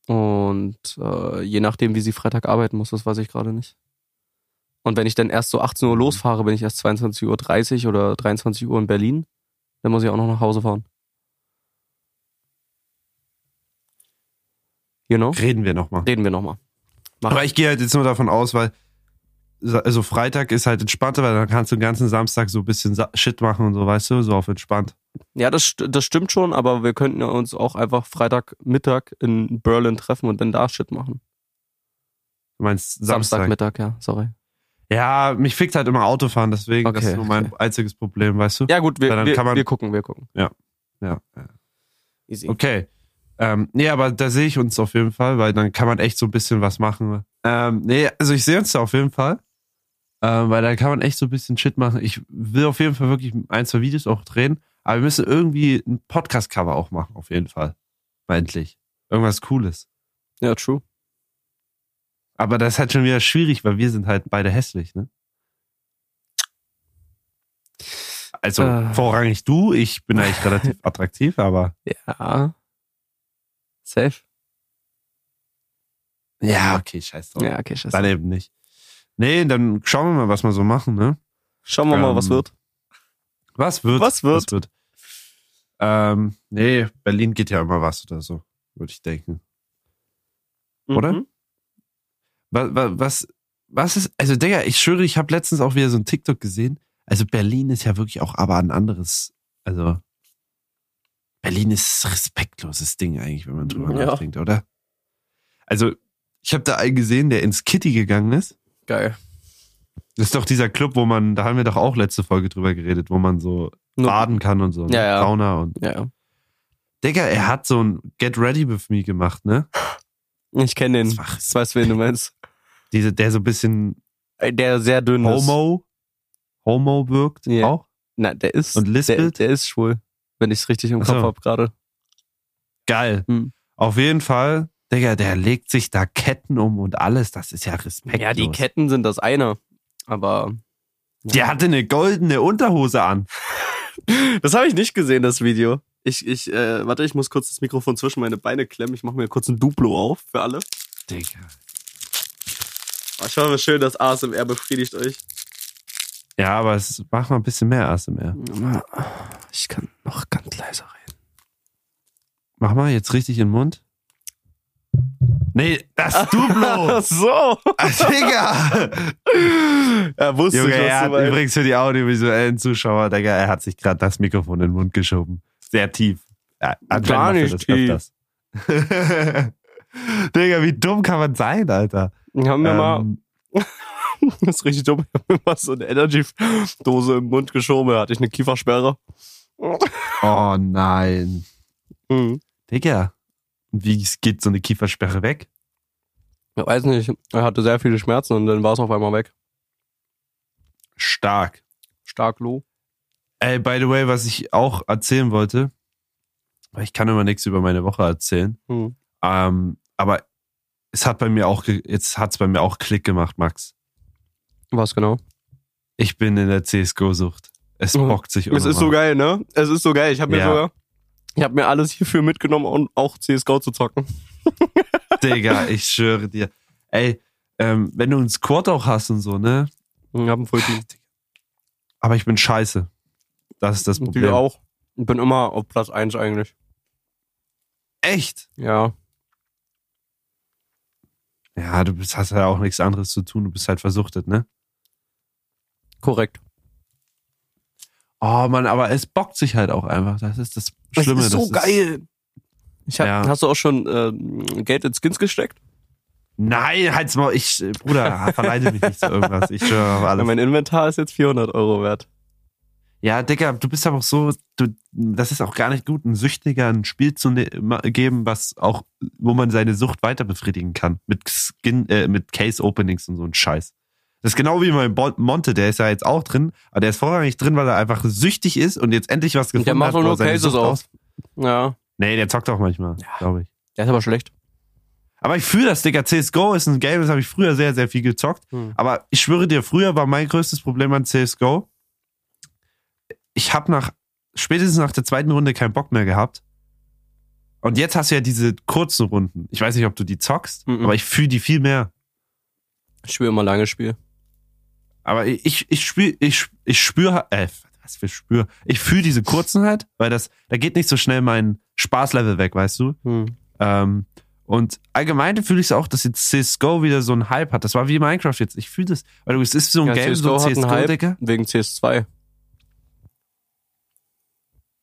und äh, je nachdem, wie sie Freitag arbeiten muss, das weiß ich gerade nicht. Und wenn ich dann erst so 18 Uhr losfahre, bin ich erst 22.30 Uhr oder 23 Uhr in Berlin, dann muss ich auch noch nach Hause fahren. You know? Reden wir nochmal. Reden wir nochmal. Aber ich gehe halt jetzt nur davon aus, weil also Freitag ist halt entspannter, weil dann kannst du den ganzen Samstag so ein bisschen Shit machen und so, weißt du, so auf entspannt. Ja, das, das stimmt schon, aber wir könnten ja uns auch einfach Freitagmittag in Berlin treffen und dann da Shit machen. Du meinst Samstag. Samstagmittag, ja, sorry. Ja, mich fickt halt immer Autofahren, deswegen das Okay, ist nur mein okay. einziges Problem, weißt du? Ja, gut, wir, Ja, dann wir, man- wir gucken, wir gucken. Ja. ja. Easy. Okay. Ähm, nee, aber da sehe ich uns auf jeden Fall, weil dann kann man echt so ein bisschen was machen. Ähm, nee, also ich sehe uns da auf jeden Fall. Ähm, weil da kann man echt so ein bisschen Shit machen. Ich will auf jeden Fall wirklich ein, zwei Videos auch drehen, aber wir müssen irgendwie ein Podcast-Cover auch machen, auf jeden Fall. Mal endlich. Irgendwas Cooles. Ja, true. Aber das ist halt schon wieder schwierig, weil wir sind halt beide hässlich, ne? Also Äh. vorrangig du, ich bin eigentlich relativ attraktiv, aber Ja. Safe? ja, okay, scheiß drauf. Ja, okay, scheiße. Dann eben nicht. Nee, dann schauen wir mal, was wir so machen, ne? Schauen wir mal, Ähm, was wird. Was wird? Was wird? Was wird? Ähm, nee, Berlin geht ja immer was oder so, würde ich denken. oder? Mhm. Was, was, was ist, also Digga, ich schwöre, ich habe letztens auch wieder so ein TikTok gesehen. Also Berlin ist ja wirklich auch aber ein anderes, also Berlin ist respektloses Ding eigentlich, wenn man drüber Ja. nachdenkt, oder? Also, ich habe da einen gesehen, der ins Kitty gegangen ist. Geil. Das ist doch dieser Club, wo man, da haben wir doch auch letzte Folge drüber geredet, wo man so Nur- baden kann und so. ne? Ja, ja. Sauna und. Ja, ja. Digga, er hat so ein Get Ready with Me gemacht, ne? Ich kenne den. Ich weiß, wen du meinst. Diese, der so ein bisschen Der sehr dünn ist. Homo, Homo wirkt Ja. auch. Na, der ist. Und der, lispelt? der ist schwul. Wenn ich es richtig im Ach Kopf so. hab gerade. Geil. Hm. Auf jeden Fall, Digga, der legt sich da Ketten um und alles. Das ist ja respektlos. Ja, die Ketten sind das eine. Aber. Der hatte eine goldene Unterhose an. Das habe ich nicht gesehen, das Video. Ich, ich, äh, warte, ich muss kurz das Mikrofon zwischen meine Beine klemmen. Ich mache mir kurz ein Duplo auf für alle. Digga. Oh, ich hoffe, schön, dass ASMR befriedigt euch. Ja, aber es mach mal ein bisschen mehr ASMR. Ich kann noch ganz leiser reden. Mach mal jetzt richtig in den Mund. Nee, das Duplo. so. Ah, Digga. Er wusste Junge, nicht, was er du hat meinst. übrigens für die audiovisuellen Zuschauer, Digga, er hat sich gerade das Mikrofon in den Mund geschoben. Sehr tief. Ja, Gar nicht tief. Digga, wie dumm kann man sein, Alter? Wir haben mal, Ähm, das ist richtig dumm, ich habe mir mal so eine Energy-Dose im Mund geschoben, da hatte ich eine Kiefersperre. oh nein. Mhm. Digga. Wie geht so eine Kiefersperre weg? Ich weiß nicht, er hatte sehr viele Schmerzen und dann war es auf einmal weg. Stark. Stark low. Ey, by the way, was ich auch erzählen wollte, weil ich kann immer nichts über meine Woche erzählen, Mhm. ähm, aber es hat bei mir auch, jetzt hat's bei mir auch Klick gemacht, Max. Was genau? Ich bin in der CSGO-Sucht. Es Mhm. bockt sich Es ist so geil, ne? Es ist so geil. Ich habe mir Ja. sogar, ich habe mir alles hierfür mitgenommen, um auch CSGO zu zocken. Digga, ich schwöre dir. Ey, ähm, wenn du einen Squad auch hast und so, ne? Ich habe einen Fullteam. Aber ich bin scheiße. Das ist das Problem. auch. Ich bin immer auf Platz 1 eigentlich. Echt? Ja. Ja, du bist, hast ja auch nichts anderes zu tun. Du bist halt versuchtet, ne? Korrekt. Oh Mann, aber es bockt sich halt auch einfach. Das ist das Schlimme. das ist so das geil. Ich hab, Ja. Hast du auch schon ähm, Geld in Skins gesteckt? Nein, halt's mal. Ich, äh, Bruder, verleite mich nicht zu irgendwas. Ich schwöre auf Ja, alles. mein Inventar ist jetzt 400 Euro wert. Ja, Digga, du bist aber auch so, du, das ist auch gar nicht gut, ein Süchtiger ein Spiel zu ne geben, was auch, wo man seine Sucht weiter befriedigen kann. Mit Skin, äh, mit Case-Openings und so ein Scheiß. Das ist genau wie mein Bo Monte, der ist ja jetzt auch drin, aber der ist vorrangig drin, weil er einfach süchtig ist und jetzt endlich was gefunden Der macht hat. doch nur Cases auf. aus- Ja. Nee, der zockt auch manchmal, Ja. glaube ich. Der ist aber schlecht. Aber ich fühle das, Digga. CSGO ist ein Game, das habe ich früher sehr, sehr viel gezockt. Hm. Aber ich schwöre dir, früher war mein größtes Problem an CSGO. Ich habe nach, spätestens nach der zweiten Runde keinen Bock mehr gehabt. Und jetzt hast du ja diese kurzen Runden. Ich weiß nicht, ob du die zockst, Mhm. aber ich fühle die viel mehr. Ich spiele immer lange Spiel. Aber ich, ich spür, ich, ich spür, äh, was für spür. Ich fühle diese kurzen halt, weil das, da geht nicht so schnell mein Spaßlevel weg, weißt du? Hm. Ähm, und allgemein fühle ich es auch, dass jetzt CSGO wieder so einen Hype hat. Das war wie Minecraft jetzt. Ich fühle das, weil du, es ist so ein Ja, Game, CS:GO so einen CSGO. Digga. Wegen CS2.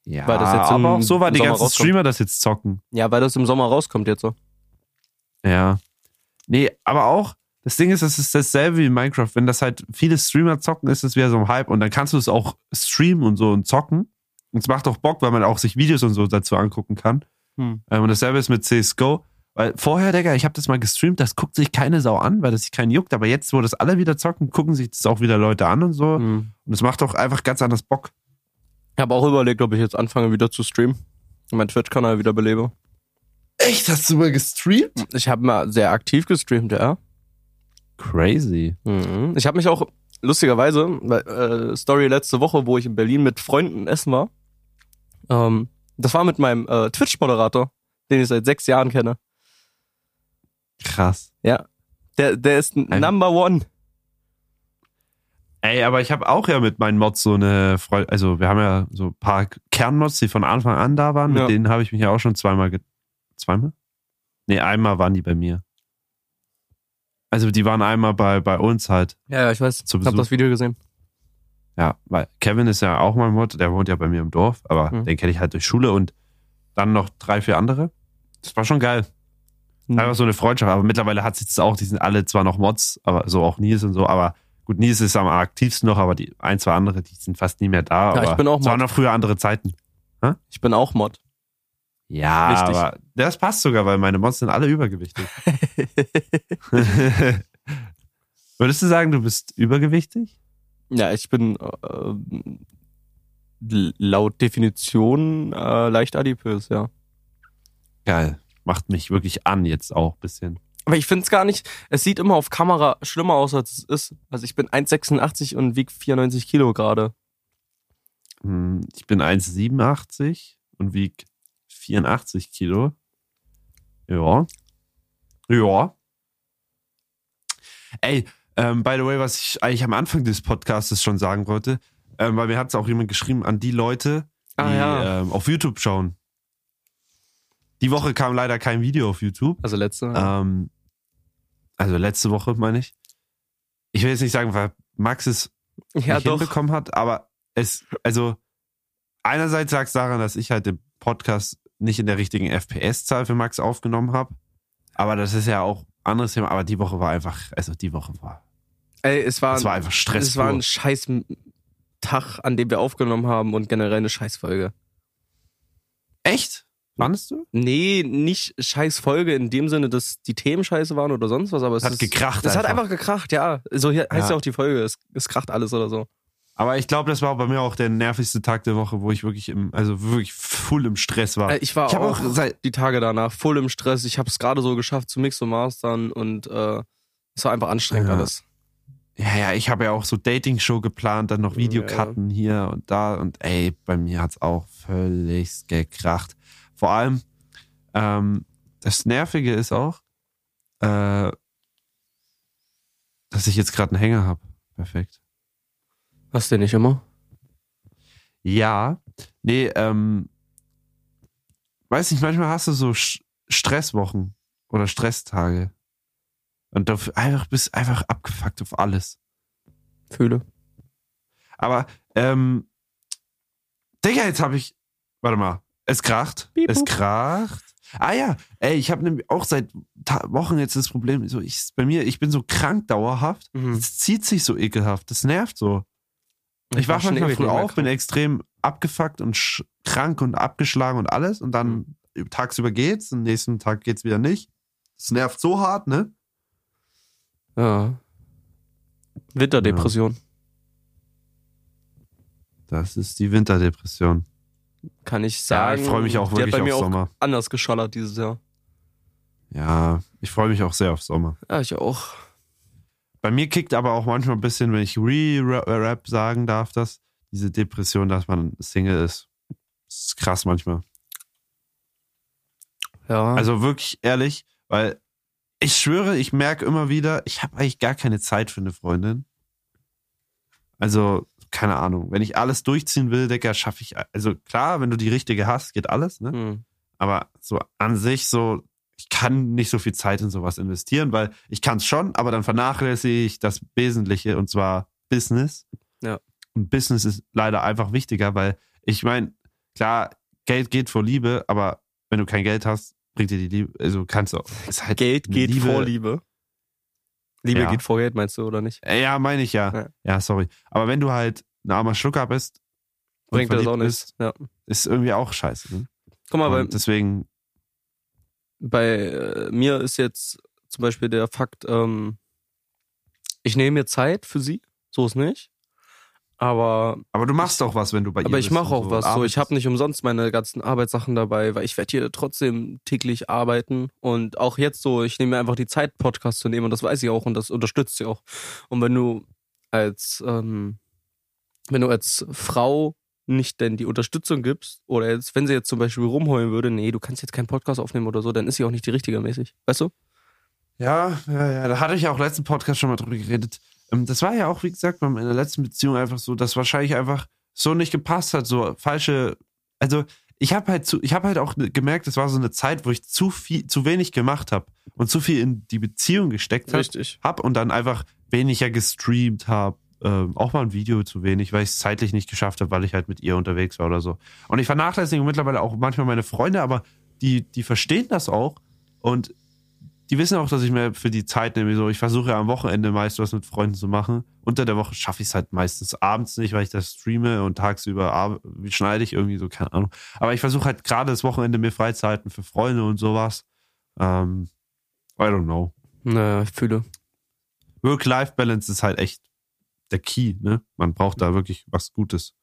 Ja, Weil das jetzt im aber auch so, weil die ganzen rauskommt. Streamer das jetzt zocken. Ja, weil das im Sommer rauskommt jetzt so. Ja. Nee, aber auch, das Ding ist, es ist dasselbe wie in Minecraft. Wenn das halt viele Streamer zocken, ist es wieder so ein Hype. Und dann kannst du es auch streamen und so und zocken. Und es macht auch Bock, weil man auch sich Videos und so dazu angucken kann. Hm. Ähm, und dasselbe ist mit CSGO. Weil vorher, Digga, ich habe das mal gestreamt, das guckt sich keine Sau an, weil das sich keinen juckt. Aber jetzt, wo das alle wieder zocken, gucken sich das auch wieder Leute an und so. Hm. Und es macht doch einfach ganz anders Bock. Ich habe auch überlegt, ob ich jetzt anfange wieder zu streamen. Und meinen Twitch-Kanal wieder belebe. Echt? Hast du mal gestreamt? Ich habe mal sehr aktiv gestreamt, ja. Crazy. Mhm. Ich habe mich auch lustigerweise, äh, Story letzte Woche, wo ich in Berlin mit Freunden essen war. Ähm, das war mit meinem äh, Twitch-Moderator, den ich seit sechs Jahren kenne. Krass. Ja. Der, der ist Ein- Number One. Ey, aber ich habe auch ja mit meinen Mods so eine Freude, also wir haben ja so ein paar Kernmods, die von Anfang an da waren, Ja. mit denen habe ich mich ja auch schon zweimal, zweimal? Nee, einmal waren die bei mir. Also die waren einmal bei, bei uns halt Ja, ja, ich weiß. Ich habe das Video gesehen. Ja, weil Kevin ist ja auch mein Mod, der wohnt ja bei mir im Dorf, aber Mhm. den kenne ich halt durch Schule und dann noch drei, vier andere. Das war schon geil. Mhm. Einfach so eine Freundschaft, aber mittlerweile hat sich das auch, die sind alle zwar noch Mods, aber so auch Nils und so, aber gut, Nils ist am aktivsten noch, aber die ein, zwei andere, die sind fast nie mehr da. Ja, ich bin auch Es waren Mod. noch früher andere Zeiten. Ich bin auch Mod. Ja, Richtig. aber das passt sogar, weil meine Mods sind alle übergewichtig. Würdest du sagen, du bist übergewichtig? ja, ich bin äh, laut Definition äh, leicht adipös, ja. Geil. Macht mich wirklich an jetzt auch ein bisschen. Aber ich finde es gar nicht, es sieht immer auf Kamera schlimmer aus, als es ist. Also ich bin 1,86 und wiege 94 Kilo gerade. Hm, Ich bin 1,87 und wieg 84 Kilo. Ja. Ja. Ey, ähm, by the way, was ich eigentlich am Anfang des Podcasts schon sagen wollte, ähm, weil mir hat es auch jemand geschrieben an die Leute, die Ah, ja. ähm, auf YouTube schauen. Die Woche kam leider kein Video auf YouTube. Also letzte. Ähm, also letzte Woche, meine ich. Ich will jetzt nicht sagen, weil Max es ja, nicht doch. hinbekommen hat, aber es, also einerseits lag es daran, dass ich halt den Podcast nicht in der richtigen FPS-Zahl für Max aufgenommen habe. Aber das ist ja auch ein anderes Thema. Aber die Woche war einfach, also die Woche war, Ey, es war, es war einfach Stress. es war ein scheiß Tag, an dem wir aufgenommen haben und generell eine Scheißfolge. Echt? Fandest du? Nee, nicht Scheißfolge in dem Sinne, dass die Themen scheiße waren oder sonst was, aber es hat ist, gekracht. Es hat einfach gekracht, ja. So heißt Ja. ja auch die Folge, es, es kracht alles oder so. Aber ich glaube, das war bei mir auch der nervigste Tag der Woche, wo ich wirklich im, also wirklich full im Stress war. Äh, Ich war ich auch, auch seit, die Tage danach voll im Stress. Ich habe es gerade so geschafft zu Mix und Mastern und äh, es war einfach anstrengend Ja. alles. Ja, ja, ich habe ja auch so Dating-Show geplant, dann noch Videokarten hier und da und ey, bei mir hat's auch völlig gekracht. Vor allem, ähm, das Nervige ist auch, äh, dass ich jetzt gerade einen Hänger habe. Perfekt. Hast du nicht immer? Ja, nee, ähm, weiß nicht, manchmal hast du so Sch Stresswochen oder Stresstage. Und du einfach bist einfach abgefuckt auf alles. Fühle. Aber, ähm, Digga, jetzt habe ich, warte mal, es kracht, Piep, es kracht. Ah ja, ey, ich habe nämlich auch seit Wochen jetzt das Problem, so ich, bei mir, ich bin so krank dauerhaft, Mhm. es zieht sich so ekelhaft, das nervt so. Ich war wach schon manchmal früh auf, bin extrem abgefuckt und krank und abgeschlagen und alles und dann Mhm. tagsüber geht's, am nächsten Tag geht's wieder nicht. Das nervt so hart, ne? Ja. Winterdepression. Das ist die Winterdepression. Kann ich Ja, sagen. ich freue mich auch wirklich auf mir auch Sommer. anders geschallert dieses Jahr. Ja, ich freue mich auch sehr auf Sommer. Ja, ich auch. Bei mir kickt aber auch manchmal ein bisschen, wenn ich Re-Rap sagen darf, das, diese Depression, dass man Single ist. Das ist krass manchmal. Ja. Also wirklich ehrlich, weil ich schwöre, ich merke immer wieder, ich habe eigentlich gar keine Zeit für eine Freundin. Also, keine Ahnung. Wenn ich alles durchziehen will, Digga, schaffe ich. Also klar, wenn du die richtige hast, geht alles, ne? hm. Aber so an sich so, ich kann nicht so viel Zeit in sowas investieren, weil ich kann es schon, aber dann vernachlässige ich das Wesentliche und zwar Business. Ja. Und Business ist leider einfach wichtiger, weil ich meine, klar, Geld geht vor Liebe, aber wenn du kein Geld hast, bringt dir die Liebe, also kannst du auch. Halt Geld geht Liebe- vor Liebe. Liebe Ja. geht vor Geld, meinst du, oder nicht? Äh, Ja, meine ich ja. Ja. ja. sorry. Aber wenn du halt ein armer Schlucker bist, Bringt das auch nichts. Ja. ist irgendwie auch scheiße. Ne? Guck mal, Und deswegen bei äh, mir ist jetzt zum Beispiel der Fakt, ähm, ich nehme mir Zeit für sie, so ist nicht. Aber Aber du machst auch was, wenn du bei ihr aber ich bist mache und auch was. So, ich habe nicht umsonst meine ganzen Arbeitssachen dabei, weil ich werde hier trotzdem täglich arbeiten und auch jetzt so, ich nehme mir einfach die Zeit, Podcast zu nehmen und das weiß ich auch und das unterstützt sie auch. Und wenn du als ähm, wenn du als Frau nicht denn die Unterstützung gibst oder jetzt, wenn sie jetzt zum Beispiel rumheulen würde, nee, du kannst jetzt keinen Podcast aufnehmen oder so, dann ist sie auch nicht die richtige mäßig. Weißt du? Ja, ja, ja, da hatte ich ja auch letzten Podcast schon mal drüber geredet. Ähm, Das war ja auch, wie gesagt, bei meiner letzten Beziehung einfach so, dass wahrscheinlich einfach so nicht gepasst hat, so falsche, also ich habe halt zu, ich habe halt auch gemerkt, es war so eine Zeit, wo ich zu viel, zu wenig gemacht habe und zu viel in die Beziehung gesteckt habe hab und dann einfach weniger gestreamt habe. Ähm, auch mal ein Video zu wenig, weil ich es zeitlich nicht geschafft habe, weil ich halt mit ihr unterwegs war oder so. Und ich vernachlässige mittlerweile auch manchmal meine Freunde, aber die, die verstehen das auch und die wissen auch, dass ich mir für die Zeit nehme. So, ich versuche ja am Wochenende meist was mit Freunden zu machen. Unter der Woche schaffe ich es halt meistens abends nicht, weil ich das streame und tagsüber schneide ich irgendwie so, keine Ahnung. Aber ich versuche halt gerade das Wochenende mir freizuhalten für Freunde und sowas. Ähm, I don't know. Naja, ich fühle. Work-Life-Balance ist halt echt der Key, ne? Man braucht da wirklich was Gutes.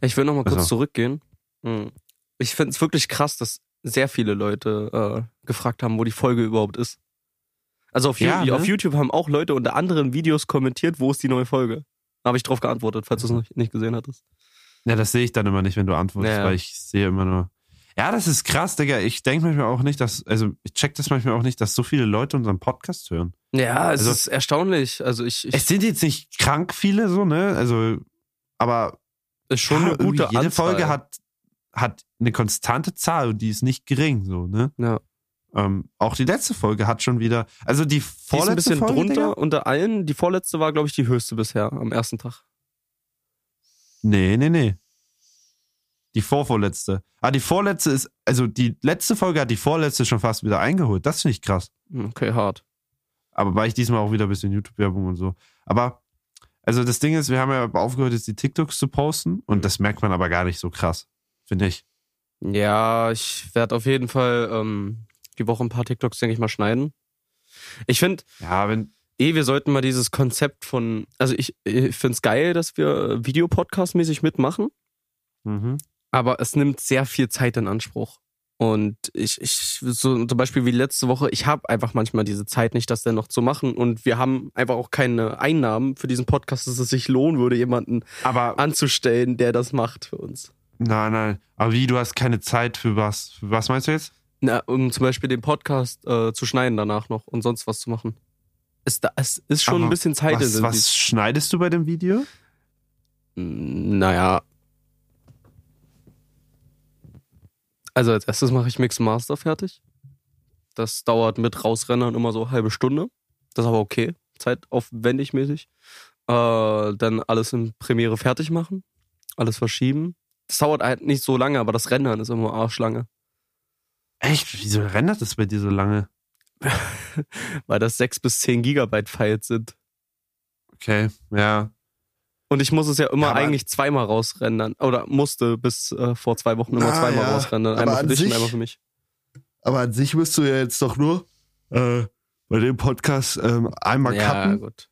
Ich will noch mal kurz Also. zurückgehen. Hm. Ich finde es wirklich krass, dass sehr viele Leute äh, gefragt haben, wo die Folge überhaupt ist. Also auf, Ja, YouTube, ne? auf YouTube haben auch Leute unter anderen Videos kommentiert, wo ist die neue Folge. Da habe ich drauf geantwortet, falls du es noch nicht gesehen hattest. Ja, das sehe ich dann immer nicht, wenn du antwortest, Ja. weil ich sehe immer nur. Ja, das ist krass, Digga. Ich denke manchmal auch nicht, dass, also ich check das manchmal auch nicht, dass so viele Leute unseren Podcast hören. Ja, es Also- ist erstaunlich. Also ich, ich Es sind jetzt nicht krank viele so, ne? Also, aber ist schon ja, eine gute jede Anzahl. Folge hat, hat eine konstante Zahl und die ist nicht gering, so, ne? Ja. Ähm, auch die letzte Folge hat schon wieder, also die Die ist ein vorletzte bisschen Folge, drunter Digga? unter allen. Die vorletzte war, glaube ich, die höchste bisher am ersten Tag. Nee, nee, nee. Die vorvorletzte. Ah, die vorletzte ist, also die letzte Folge hat die vorletzte schon fast wieder eingeholt. Das finde ich krass. Okay, hart. Aber war ich diesmal auch wieder ein bisschen YouTube-Werbung und so. Aber, also das Ding ist, wir haben ja aufgehört, jetzt die TikToks zu posten und das merkt man aber gar nicht so krass, finde ich. Ja, ich werde auf jeden Fall ähm, die Woche ein paar TikToks, denke ich mal, schneiden. Ich finde, Ja, wenn, eh, wir sollten mal dieses Konzept von, also ich, ich finde es geil, dass wir Videopodcast-mäßig mitmachen, mhm. aber es nimmt sehr viel Zeit in Anspruch. Und ich, ich, so zum Beispiel wie letzte Woche, ich habe einfach manchmal diese Zeit nicht, das dann noch zu machen. Und wir haben einfach auch keine Einnahmen für diesen Podcast, dass es sich lohnen würde, jemanden aber, anzustellen, der das macht für uns. nein, nein. Aber wie, du hast keine Zeit für was? Für was meinst du jetzt? Na, um zum Beispiel den Podcast äh, zu schneiden danach noch und sonst was zu machen. Es, es ist schon Aber ein bisschen Was, zeitintensiv. was schneidest du bei dem Video? Mm, Naja. Also als erstes mache ich Mix Master fertig. Das dauert mit Rausrennern immer so eine halbe Stunde. Das ist aber okay. Zeitaufwendig mäßig. Äh, dann alles in Premiere fertig machen. Alles verschieben. Das dauert halt nicht so lange, aber das Rendern ist immer arschlange. Echt? Wieso rendert das bei dir so lange? Weil das 6 bis 10 Gigabyte Files sind. Okay, ja. Und ich muss es ja immer Ja, eigentlich zweimal rausrendern. Oder musste bis äh, vor zwei Wochen immer Na, zweimal ja. rausrendern. Aber Einmal für an dich und sich- einmal für mich. Aber an sich müsst du ja jetzt doch nur äh, bei dem Podcast ähm, einmal ja, cutten. gut.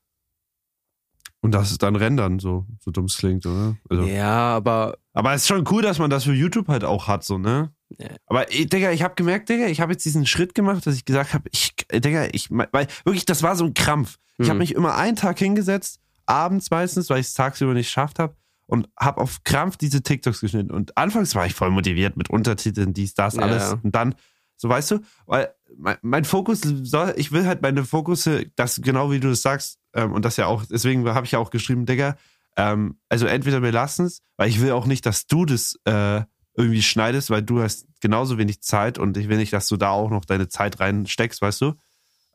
Und das ist dann rendern, so, so dumm es klingt, oder? Also. Ja, aber Aber es ist schon cool, dass man das für YouTube halt auch hat, so, ne? Ja. Aber, ey, Digga, ich habe gemerkt, Digga, ich habe jetzt diesen Schritt gemacht, dass ich gesagt habe, ich, äh, Digga, ich, weil wirklich, das war so ein Krampf. Ich habe Mhm. mich immer einen Tag hingesetzt, abends meistens, weil ich es tagsüber nicht geschafft habe, und habe auf Krampf diese TikToks geschnitten. Und anfangs war ich voll motiviert mit Untertiteln, dies, das, Ja. alles. Und dann, so weißt du, weil mein, mein Fokus soll, ich will halt meine Fokusse, das genau wie du es sagst, ähm, und das ja auch, deswegen habe ich ja auch geschrieben, Digga, ähm, also entweder wir lassen es, weil ich will auch nicht, dass du das äh, irgendwie schneidest, weil du hast genauso wenig Zeit und ich will nicht, dass du da auch noch deine Zeit reinsteckst, weißt du?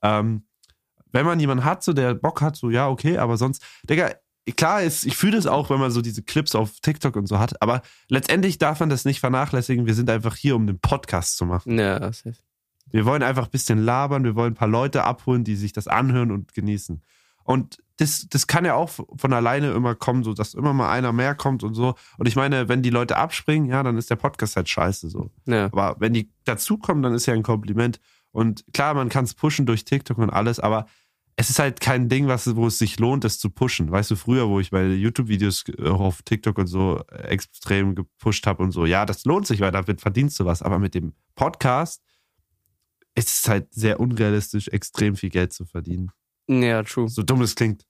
Ähm, wenn man jemanden hat, so der Bock hat, so ja, okay, aber sonst, Digga, klar ist, ich fühle das auch, wenn man so diese Clips auf TikTok und so hat, aber letztendlich darf man das nicht vernachlässigen. Wir sind einfach hier, um den Podcast zu machen. ja, safe. Wir wollen einfach ein bisschen labern, wir wollen ein paar Leute abholen, die sich das anhören und genießen. Und das, das kann ja auch von alleine immer kommen, so dass immer mal einer mehr kommt und so. Und ich meine, wenn die Leute abspringen, ja, dann ist der Podcast halt scheiße so. Ja. Aber wenn die dazukommen, dann ist ja ein Kompliment. Und klar, man kann es pushen durch TikTok und alles, aber es ist halt kein Ding, was, wo es sich lohnt, es zu pushen. Weißt du, früher, wo ich meine YouTube-Videos auch auf TikTok und so extrem gepusht habe und so, ja, das lohnt sich, weil damit verdienst du was. Aber mit dem Podcast ist es halt sehr unrealistisch, extrem viel Geld zu verdienen. Ja, true. So dumm es klingt.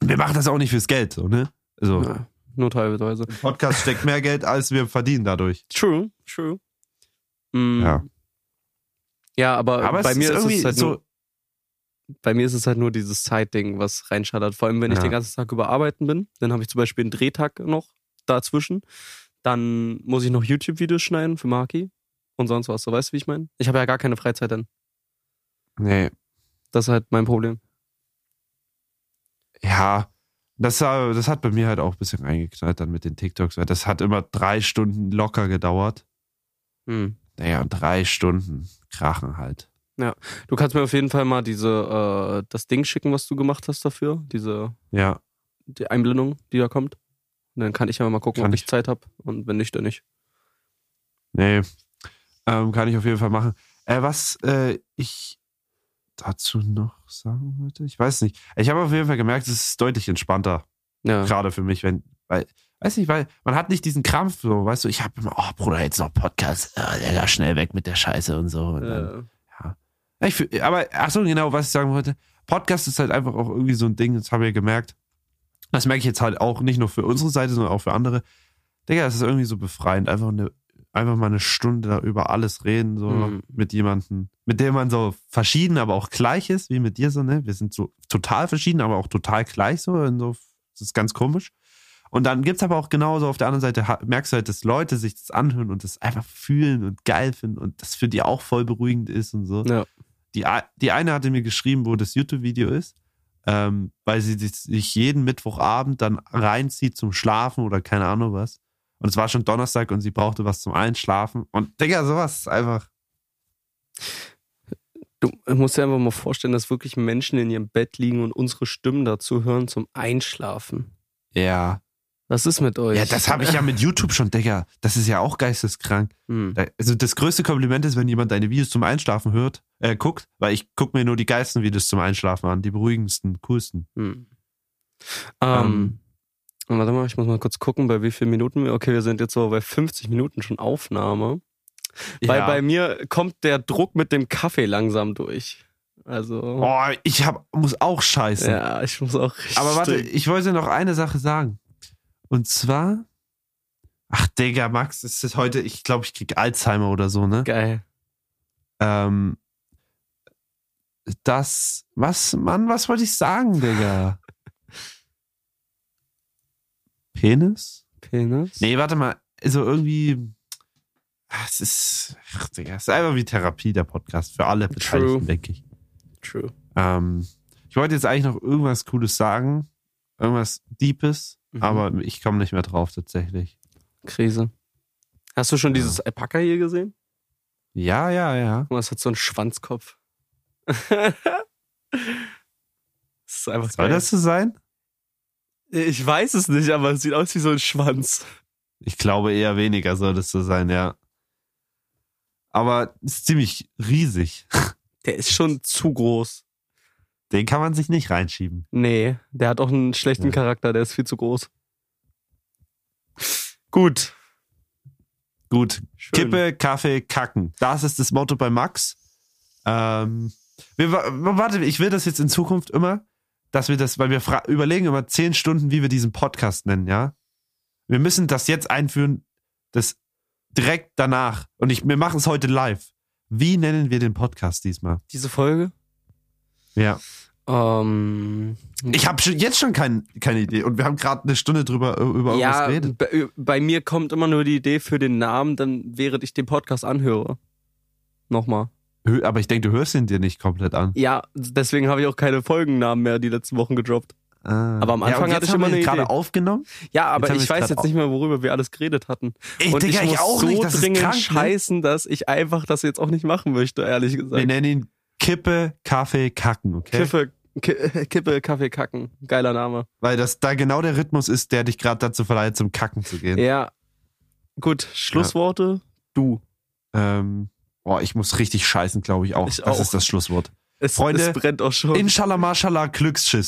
Wir machen das auch nicht fürs Geld, so, ne? Also, Ja, nur teilweise. im Podcast steckt mehr Geld, als wir verdienen dadurch. True, true. Mm. Ja. Ja, aber, Aber bei mir ist ist es halt so, bei mir ist es halt nur dieses Zeitding, was reinschallert. Vor allem, wenn ich Ja. den ganzen Tag überarbeiten bin, dann habe ich zum Beispiel einen Drehtag noch dazwischen. Dann muss ich noch YouTube-Videos schneiden für Marki und sonst was. So weißt du, wie ich meine? Ich habe ja gar keine Freizeit dann. nee, Das ist halt mein Problem. ja, das, war- das hat bei mir halt auch ein bisschen eingeknallt dann mit den TikToks, weil das hat immer drei Stunden locker gedauert. Hm. Naja, drei Stunden krachen halt. Du kannst mir auf jeden Fall mal diese, äh, das Ding schicken, was du gemacht hast dafür. Diese Ja, die Einblendung, die da kommt. Und dann kann ich ja mal gucken, Kann ob ich ich. Zeit habe. Und wenn nicht, dann nicht. nee, ähm, kann ich auf jeden Fall machen. Äh, was äh, ich dazu noch sagen wollte, ich weiß nicht. Ich habe auf jeden Fall gemerkt, es ist deutlich entspannter. Ja. gerade für mich, wenn, weil, weiß nicht, weil man hat nicht diesen Krampf, so, weißt du, ich habe immer, oh Bruder, jetzt noch Podcast, äh, Digga, schnell weg mit der Scheiße und so. Und dann, Äh, ich, aber, ach so, genau, was ich sagen wollte, Podcast ist halt einfach auch irgendwie so ein Ding, das haben wir gemerkt. Das merke ich jetzt halt auch nicht nur für unsere Seite, sondern auch für andere. Digga, es ist irgendwie so befreiend, einfach eine, einfach mal eine Stunde da über alles reden, so Mhm. mit jemandem, mit dem man so verschieden, aber auch gleich ist, wie mit dir so, ne? Wir sind so total verschieden, aber auch total gleich so, in so das ist ganz komisch. Und dann gibt's aber auch genauso auf der anderen Seite, merkst du halt, dass Leute sich das anhören und das einfach fühlen und geil finden und das für die auch voll beruhigend ist und so. ja. Die, die eine hatte mir geschrieben, wo das YouTube-Video ist, ähm, weil sie sich- sich jeden Mittwochabend dann reinzieht zum Schlafen oder keine Ahnung was. Und es war schon Donnerstag und sie brauchte was zum Einschlafen. Und Digga, sowas ist einfach. Du musst dir einfach mal vorstellen, dass wirklich Menschen in ihrem Bett liegen und unsere Stimmen dazu hören zum Einschlafen. Ja. Was ist mit euch? Ja, das habe ich ja mit YouTube schon, Digga. Das ist ja auch geisteskrank. Hm. Da- Also das größte Kompliment ist, wenn jemand deine Videos zum Einschlafen hört, äh, guckt, weil ich gucke mir nur die geilsten Videos zum Einschlafen an, die beruhigendsten, coolsten. Hm. Ähm, warte mal, ich muss mal kurz gucken, bei wie vielen Minuten wir. Okay, wir sind jetzt so bei 50 Minuten schon Aufnahme. Weil Ja. bei mir kommt der Druck mit dem Kaffee langsam durch. Also. Oh, ich hab, muss auch scheißen. ja, ich muss auch richtig. Aber warte, ich wollte noch eine Sache sagen. Und zwar, ach Digga, Max, es ist heute, ich glaube, ich krieg Alzheimer oder so, ne? Geil. Ähm, das, was, Mann, was wollte ich sagen, Digga? Penis? Penis? Nee, warte mal, also irgendwie, ach, es ist, ach, Digga, es ist einfach wie Therapie, der Podcast, für alle Beteiligten, denke ich. True. Ähm, ich wollte jetzt eigentlich noch irgendwas Cooles sagen, irgendwas Deepes, Mhm. aber ich komme nicht mehr drauf tatsächlich. Krise. Hast du schon dieses Alpaka hier gesehen? Ja, ja, ja. Mal, es hat so einen Schwanzkopf. das ist einfach Soll geil. das so sein? Ich weiß es nicht, aber es sieht aus wie so ein Schwanz. Ich glaube eher weniger soll das so sein, ja. Aber ist ziemlich riesig. Der ist schon zu groß. Den kann man sich nicht reinschieben. Nee, der hat auch einen schlechten Ja. Charakter, der ist viel zu groß. Gut. Gut, Schön. Kippe, Kaffee, Kacken. Das ist das Motto bei Max. Ähm, wir, wa- warte, ich will das jetzt in Zukunft immer, dass wir das, weil wir überlegen immer zehn Stunden, wie wir diesen Podcast nennen, ja. Wir müssen das jetzt einführen, das direkt danach. Und ich, wir machen es heute live. Wie nennen wir den Podcast diesmal? Diese Folge? Ja. Ähm, Ich habe jetzt schon kein, keine Idee. Und wir haben gerade eine Stunde drüber äh, über irgendwas ja, geredet. bei, bei mir kommt immer nur die Idee für den Namen, dann während ich den Podcast anhöre. Nochmal. Aber ich denke, du hörst ihn dir nicht komplett an. Ja, deswegen habe ich auch keine Folgennamen mehr die letzten Wochen gedroppt. Ah. Aber am Anfang ja, hatte ich immer wir eine gerade aufgenommen. Ja, aber wir ich weiß jetzt nicht mehr, worüber wir alles geredet hatten. Ey, Und Digga, ich muss ich auch so nicht. Das dringend krank, ne? scheißen, dass ich einfach das jetzt auch nicht machen möchte, ehrlich Wir gesagt. nennen ihn Kippe, Kaffee, Kacken, okay? Kiffe, Ki- Kippe, Kaffee, Kacken. Geiler Name. Weil das da genau der Rhythmus ist, der dich gerade dazu verleiht, zum Kacken zu gehen. Ja. Gut, Schlussworte. Du. Ähm, Boah, ich muss richtig scheißen, glaube ich auch. Ich das auch. ist das Schlusswort. Es, Freunde, es brennt auch schon. Inshallah, Mashallah, Glücksschiss.